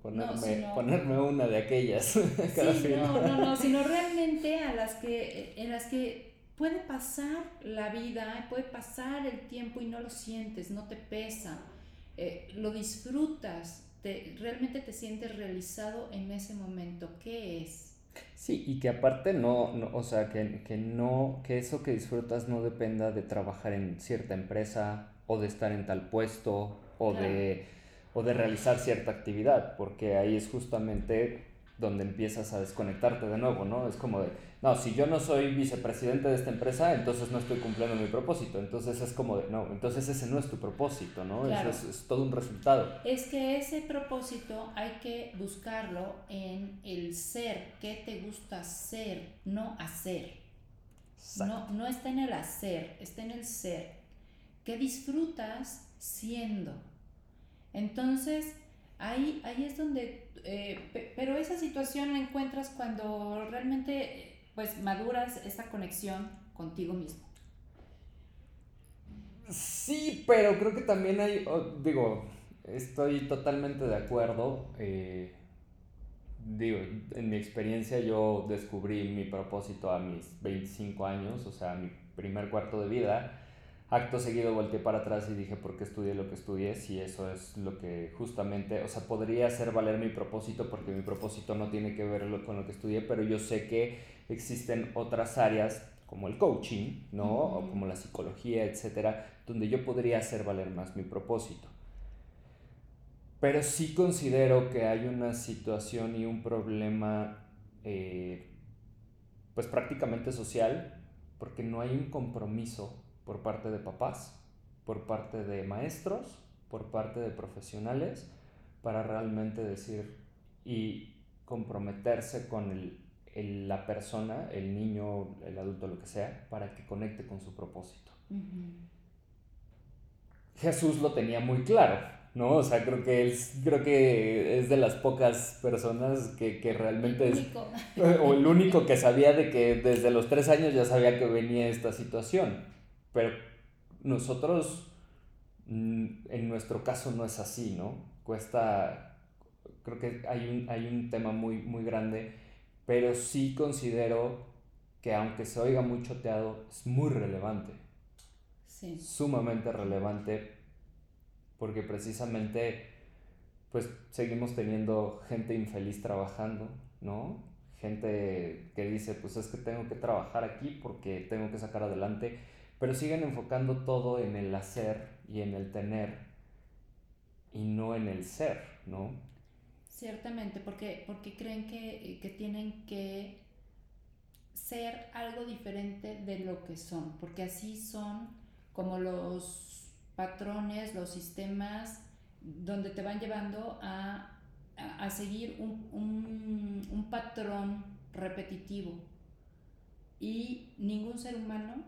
Ponerme, ponerme una de aquellas. (laughs) sí, no, no, no, sino realmente a las que, en las que puede pasar la vida, puede pasar el tiempo y no lo sientes, no te pesa, eh, lo disfrutas, te, realmente te sientes realizado en ese momento. ¿Qué es? Sí, y que aparte no, no o sea, que, que, no, que eso que disfrutas no dependa de trabajar en cierta empresa o de estar en tal puesto o, de, o de realizar cierta actividad, porque ahí es justamente donde empiezas a desconectarte de nuevo, ¿no? Es como de, no, si yo no soy vicepresidente de esta empresa, entonces no estoy cumpliendo mi propósito. Entonces es como de, no, entonces ese no es tu propósito, ¿no? Es, es, todo un resultado. Es que ese propósito hay que buscarlo en el ser, qué te gusta ser, no hacer. No, no está en el hacer, está en el ser. ¿Qué disfrutas siendo? Entonces, ahí, ahí es donde eh, pero esa situación la encuentras cuando realmente pues maduras esa conexión contigo mismo. Sí, pero creo que también hay, digo, estoy totalmente de acuerdo. Eh, digo, en mi experiencia yo descubrí mi propósito a mis 25 años, o sea, mi primer cuarto de vida acto seguido volteé para atrás y dije, ¿por qué estudié lo que estudié? Si eso es lo que justamente, o sea, podría hacer valer mi propósito porque mi propósito no tiene que ver con lo que estudié, pero yo sé que existen otras áreas como el coaching, ¿no? O como la psicología, etcétera, donde yo podría hacer valer más mi propósito. Pero sí considero que hay una situación y un problema, eh, pues prácticamente social, porque no hay un compromiso por parte de papás, por parte de maestros, por parte de profesionales, para realmente decir y comprometerse con el, la persona, el niño, el adulto, lo que sea, para que conecte con su propósito. Jesús lo tenía muy claro, ¿no? O sea, creo que es, creo que es de las pocas personas que, que realmente es... (laughs) O el único que sabía de que desde los tres años ya sabía que venía esta situación. Pero nosotros, mm, en nuestro caso no es así, ¿no? Cuesta, creo que hay un, hay un tema muy, muy grande, pero sí considero que aunque se oiga muy choteado, es muy relevante. Sí. Sumamente relevante, porque precisamente, pues seguimos teniendo gente infeliz trabajando, ¿no? Gente que dice, pues es que tengo que trabajar aquí porque tengo que sacar adelante pero siguen enfocando todo en el hacer y en el tener y no en el ser, ¿no? Ciertamente, porque, porque creen que, que tienen que ser algo diferente de lo que son, porque así son como los patrones, los sistemas donde te van llevando a, a, seguir un, un, un patrón repetitivo. Y ningún ser humano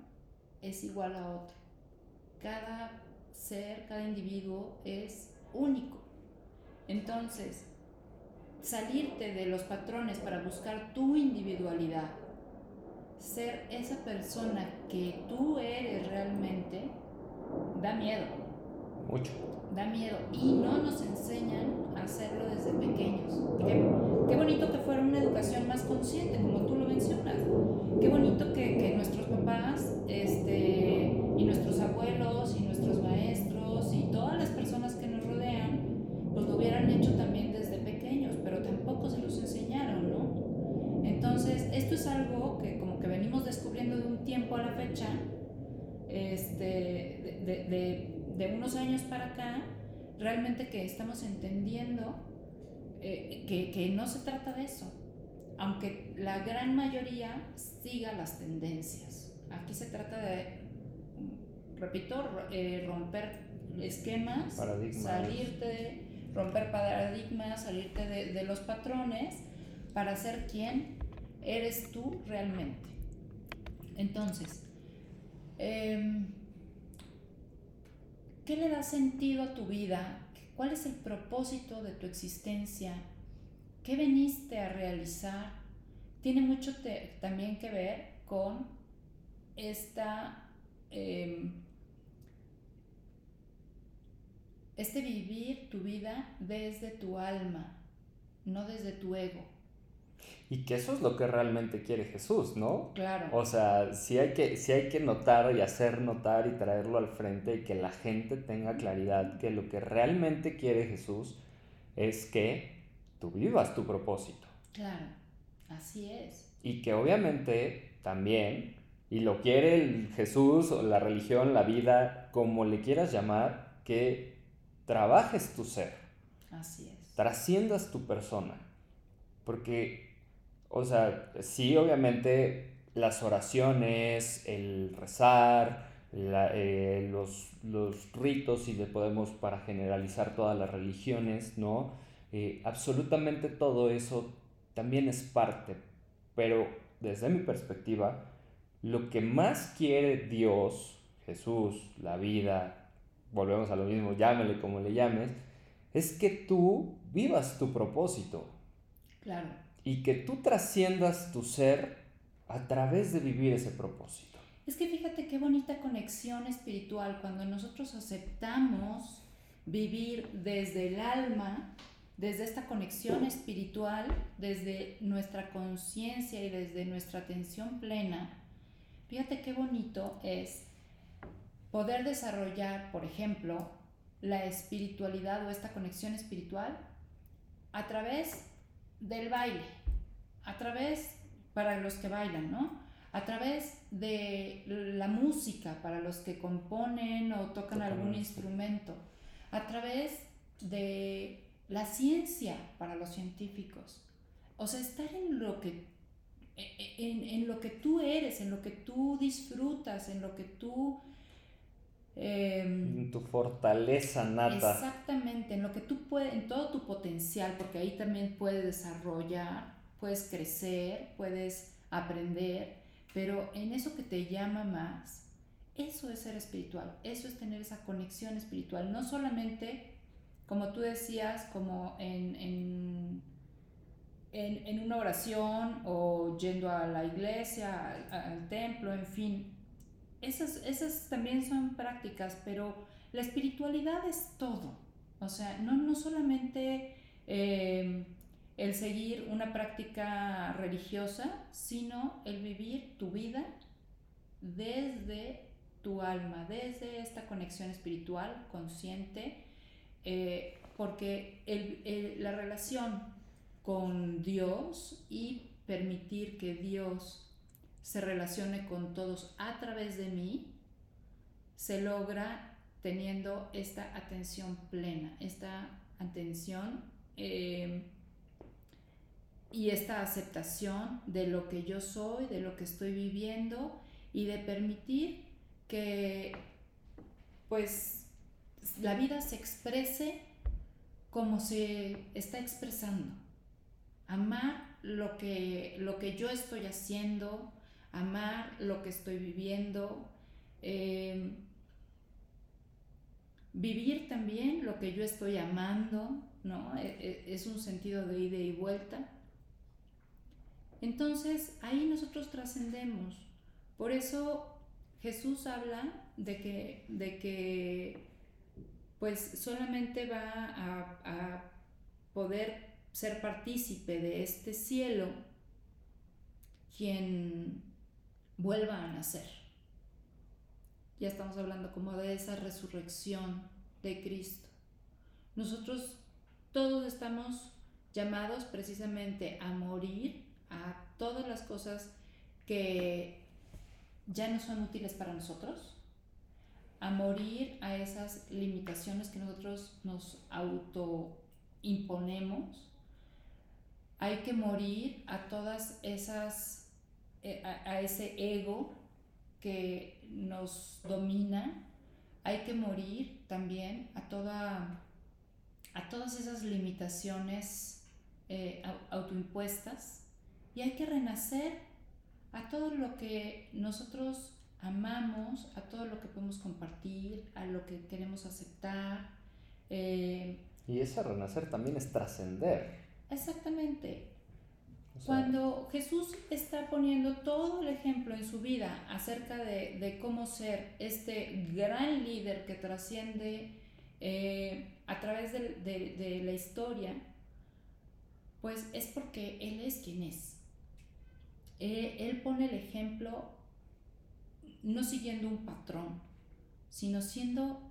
es igual a otro. Cada ser, cada individuo es único. Entonces, salirte de los patrones para buscar tu individualidad, ser esa persona que tú eres realmente, da miedo. Mucho. Da miedo. Y no nos enseñan a hacerlo desde pequeños. Qué, bonito que fuera una educación más consciente, como tú lo mencionas. Qué bonito que, que nuestros papás este, y nuestros abuelos y nuestros maestros y todas las personas que nos rodean, pues lo hubieran hecho también desde pequeños, pero tampoco se los enseñaron, ¿no? Entonces, esto es algo que como que venimos descubriendo de un tiempo a la fecha, este, de unos años para acá, realmente que estamos entendiendo eh, que, que no se trata de eso, aunque la gran mayoría siga las tendencias. Aquí se trata de, repito, eh, romper esquemas, salirte, romper paradigmas, salirte de, de, los patrones para ser quien eres tú realmente. Entonces, eh, ¿qué le da sentido a tu vida? ¿Cuál es el propósito de tu existencia? ¿Qué veniste a realizar? Tiene mucho también que ver con esta, eh, este vivir tu vida desde tu alma, no desde tu ego. Y que eso es lo que realmente quiere Jesús, ¿no? Claro. O sea, sí hay que, sí hay que notar y hacer notar y traerlo al frente y que la gente tenga claridad que lo que realmente quiere Jesús es que tú vivas tu propósito. Claro, así es. Y que obviamente también, y lo quiere el Jesús o la religión, la vida, como le quieras llamar, que trabajes tu ser. Así es. Trasciendas tu persona. Porque o sea, sí, obviamente las oraciones, el rezar, eh, los, los, ritos, si le podemos para generalizar todas las religiones, ¿no? Eh, absolutamente todo eso también es parte, pero desde mi perspectiva, lo que más quiere Dios, Jesús, la vida, volvemos a lo mismo, llámele como le llames, es que tú vivas tu propósito. Claro y que tú trasciendas tu ser a través de vivir ese propósito. Es que fíjate qué bonita conexión espiritual cuando nosotros aceptamos vivir desde el alma, desde esta conexión espiritual, desde nuestra conciencia y desde nuestra atención plena. Fíjate qué bonito es poder desarrollar, por ejemplo, la espiritualidad o esta conexión espiritual a través del baile, a través, para los que bailan, ¿no? A través de la música, para los que componen o tocan algún instrumento, a través de la ciencia para los científicos. O sea, estar en lo que, e, e, en, en lo que tú eres, en lo que tú disfrutas, en lo que tú en em, tu fortaleza nata. Exactamente, en lo que tú puedes, en todo tu potencial, porque ahí también puedes desarrollar, puedes crecer, puedes aprender, pero en eso que te llama más, eso es ser espiritual, eso es tener esa conexión espiritual, no solamente, como tú decías, como en, en, en, en una oración o yendo a la iglesia, al, al templo, en fin, esas, esas también son prácticas, pero la espiritualidad es todo. O sea, no, no solamente eh, el seguir una práctica religiosa, sino el vivir tu vida desde tu alma, desde esta conexión espiritual consciente, eh, porque la relación con Dios y permitir que Dios se relacione con todos a través de mí, se logra teniendo esta atención plena, esta atención eh, y esta aceptación de lo que yo soy, de lo que estoy viviendo y de permitir que pues la vida se exprese como se está expresando. Amar lo que, lo que yo estoy haciendo, amar lo que estoy viviendo, eh, vivir también lo que yo estoy amando, ¿no? E, e, es un sentido de ida y vuelta. Entonces ahí nosotros trascendemos. Por eso Jesús habla de que, de que pues solamente va a, a poder ser partícipe de este cielo quien vuelva a nacer. Ya estamos hablando como de esa resurrección de Cristo. Nosotros todos estamos llamados precisamente a morir a todas las cosas que ya no son útiles para nosotros, a morir a esas limitaciones que nosotros nos autoimponemos, hay que morir a todas esas, eh, a, ese ego que nos domina, hay que morir también a, toda, a todas esas limitaciones eh, autoimpuestas y hay que renacer a todo lo que nosotros amamos, a todo lo que podemos compartir, a lo que queremos aceptar. Eh, y ese renacer también es trascender. Exactamente. Cuando Jesús está poniendo todo el ejemplo en su vida acerca de, cómo ser este gran líder que trasciende eh, a través de la historia, pues es porque Él es quien es. Eh, él pone el ejemplo no siguiendo un patrón, sino siendo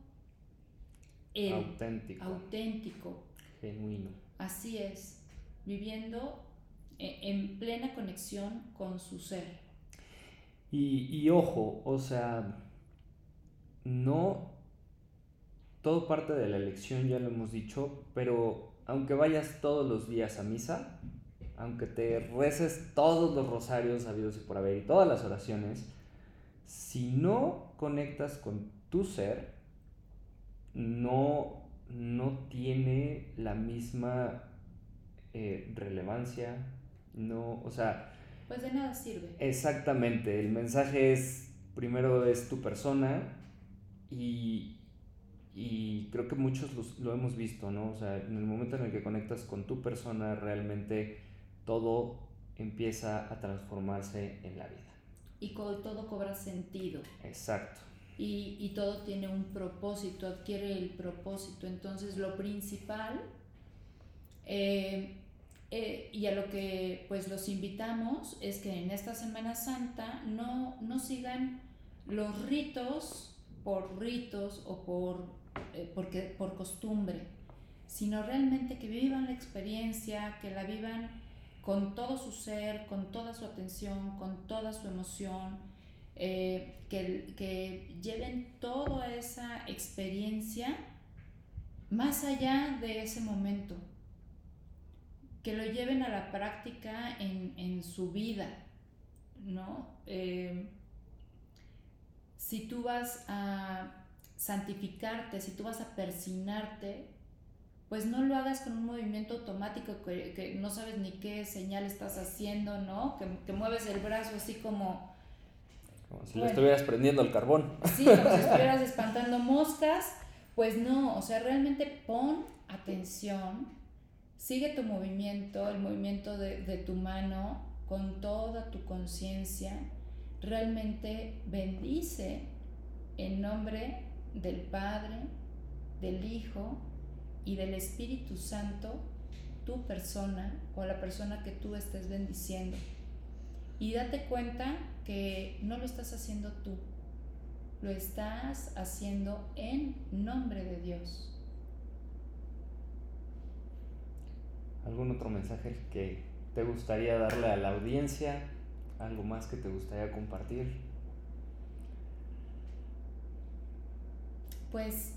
él, auténtico. auténtico. Genuino. Así es, viviendo en plena conexión con su ser. Y, y ojo, o sea, no todo parte de la elección, ya lo hemos dicho, pero aunque vayas todos los días a misa, aunque te reces todos los rosarios habidos y por haber y todas las oraciones, si no conectas con tu ser, no, no tiene la misma eh, relevancia, no, o sea... Pues de nada sirve. Exactamente, el mensaje es, primero es tu persona y, y creo que muchos lo hemos visto, ¿no? O sea, en el momento en el que conectas con tu persona, realmente todo empieza a transformarse en la vida. Y todo cobra sentido. Exacto. Y, todo tiene un propósito, adquiere el propósito. Entonces lo principal, eh, eh, y a lo que pues los invitamos, es que en esta Semana Santa no, no sigan los ritos por ritos o por, eh, porque, por costumbre, sino realmente que vivan la experiencia, que la vivan con todo su ser, con toda su atención, con toda su emoción, eh, que, que lleven toda esa experiencia más allá de ese momento, que lo lleven a la práctica en, su vida, ¿no? Eh, si tú vas a santificarte, si tú vas a persinarte, pues no lo hagas con un movimiento automático que, no sabes ni qué señal estás haciendo, ¿no? Que, mueves el brazo así como... Como si le estuvieras prendiendo el carbón. Sí, como si estuvieras espantando moscas. Pues no, o sea, realmente pon atención, sigue tu movimiento, el movimiento de, tu mano con toda tu conciencia. Realmente bendice en nombre del Padre, del Hijo y del Espíritu Santo tu persona o la persona que tú estés bendiciendo. Y date cuenta que no lo estás haciendo tú, lo estás haciendo en nombre de Dios. ¿Algún otro mensaje que te gustaría darle a la audiencia? ¿Algo más que te gustaría compartir? Pues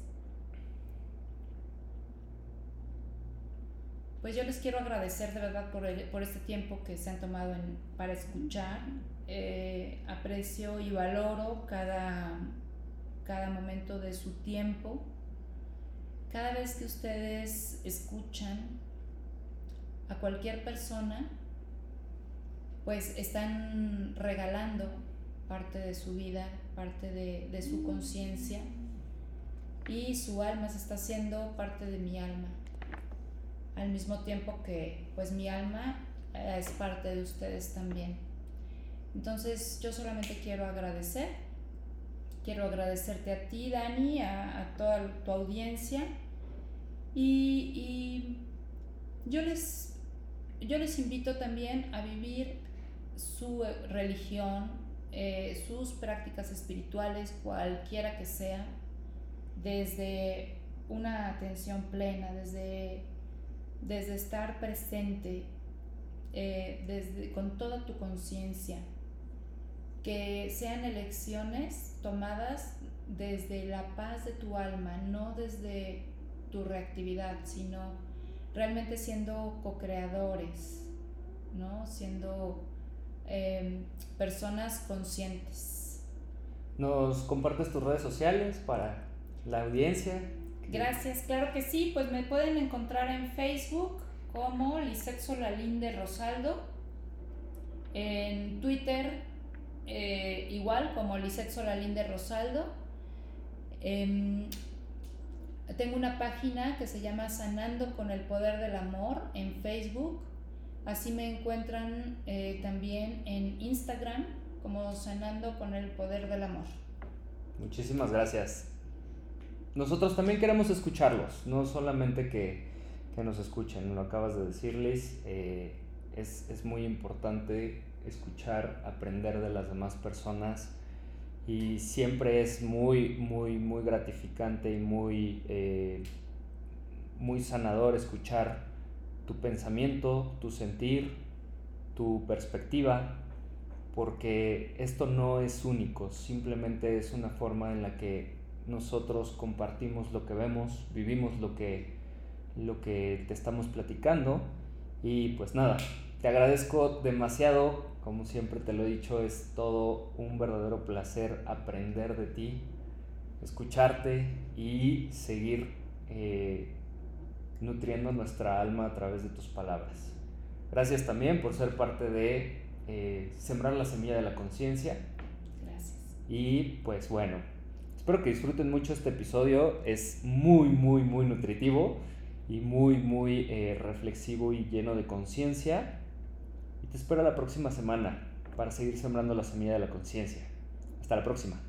pues yo les quiero agradecer de verdad por, por este tiempo que se han tomado para escuchar. Eh, aprecio y valoro cada, cada momento de su tiempo. Cada vez que ustedes escuchan a cualquier persona, pues están regalando parte de su vida, parte de, de su conciencia y su alma se está haciendo parte de mi alma. Al mismo tiempo que pues mi alma eh, es parte de ustedes también. Entonces yo solamente quiero agradecer, quiero agradecerte a ti Dani, a, toda tu audiencia y, yo, les, yo les invito también a vivir su religión, eh, sus prácticas espirituales, cualquiera que sea, desde una atención plena, desde, desde estar presente, eh, desde, con toda tu conciencia, que sean elecciones tomadas desde la paz de tu alma, no desde tu reactividad, sino realmente siendo co-creadores, ¿no? siendo em, personas conscientes. ¿Nos compartes tus redes sociales para la audiencia. Gracias, claro que sí, pues me pueden encontrar en Facebook como Lisette Solalinde Rosaldo, en Twitter eh, igual como Lisette Solalinde Rosaldo. Em, tengo una página que se llama Sanando con el Poder del Amor en Facebook. Así me encuentran eh, también en Instagram como Sanando con el Poder del Amor. Muchísimas gracias nosotros también queremos escucharlos, no solamente que, nos escuchen, lo acabas de decirles, eh, es, muy importante escuchar, aprender de las demás personas y siempre es muy, muy, muy gratificante y muy, eh, muy sanador escuchar tu pensamiento, tu sentir, tu perspectiva, porque esto no es único, simplemente es una forma en la que nosotros compartimos lo que vemos, vivimos lo que, lo que te estamos platicando. Y pues nada, te agradezco demasiado, como siempre te lo he dicho, es todo un verdadero placer aprender de ti, escucharte y seguir eh, nutriendo nuestra alma a través de tus palabras. Gracias también por ser parte de eh, Sembrar la Semilla de la Conciencia. Gracias. Y pues bueno, Espero que disfruten mucho este episodio. Es muy, muy, muy nutritivo y muy, muy eh, reflexivo y lleno de conciencia. Te espero la próxima semana para seguir sembrando la semilla de la conciencia. Hasta la próxima.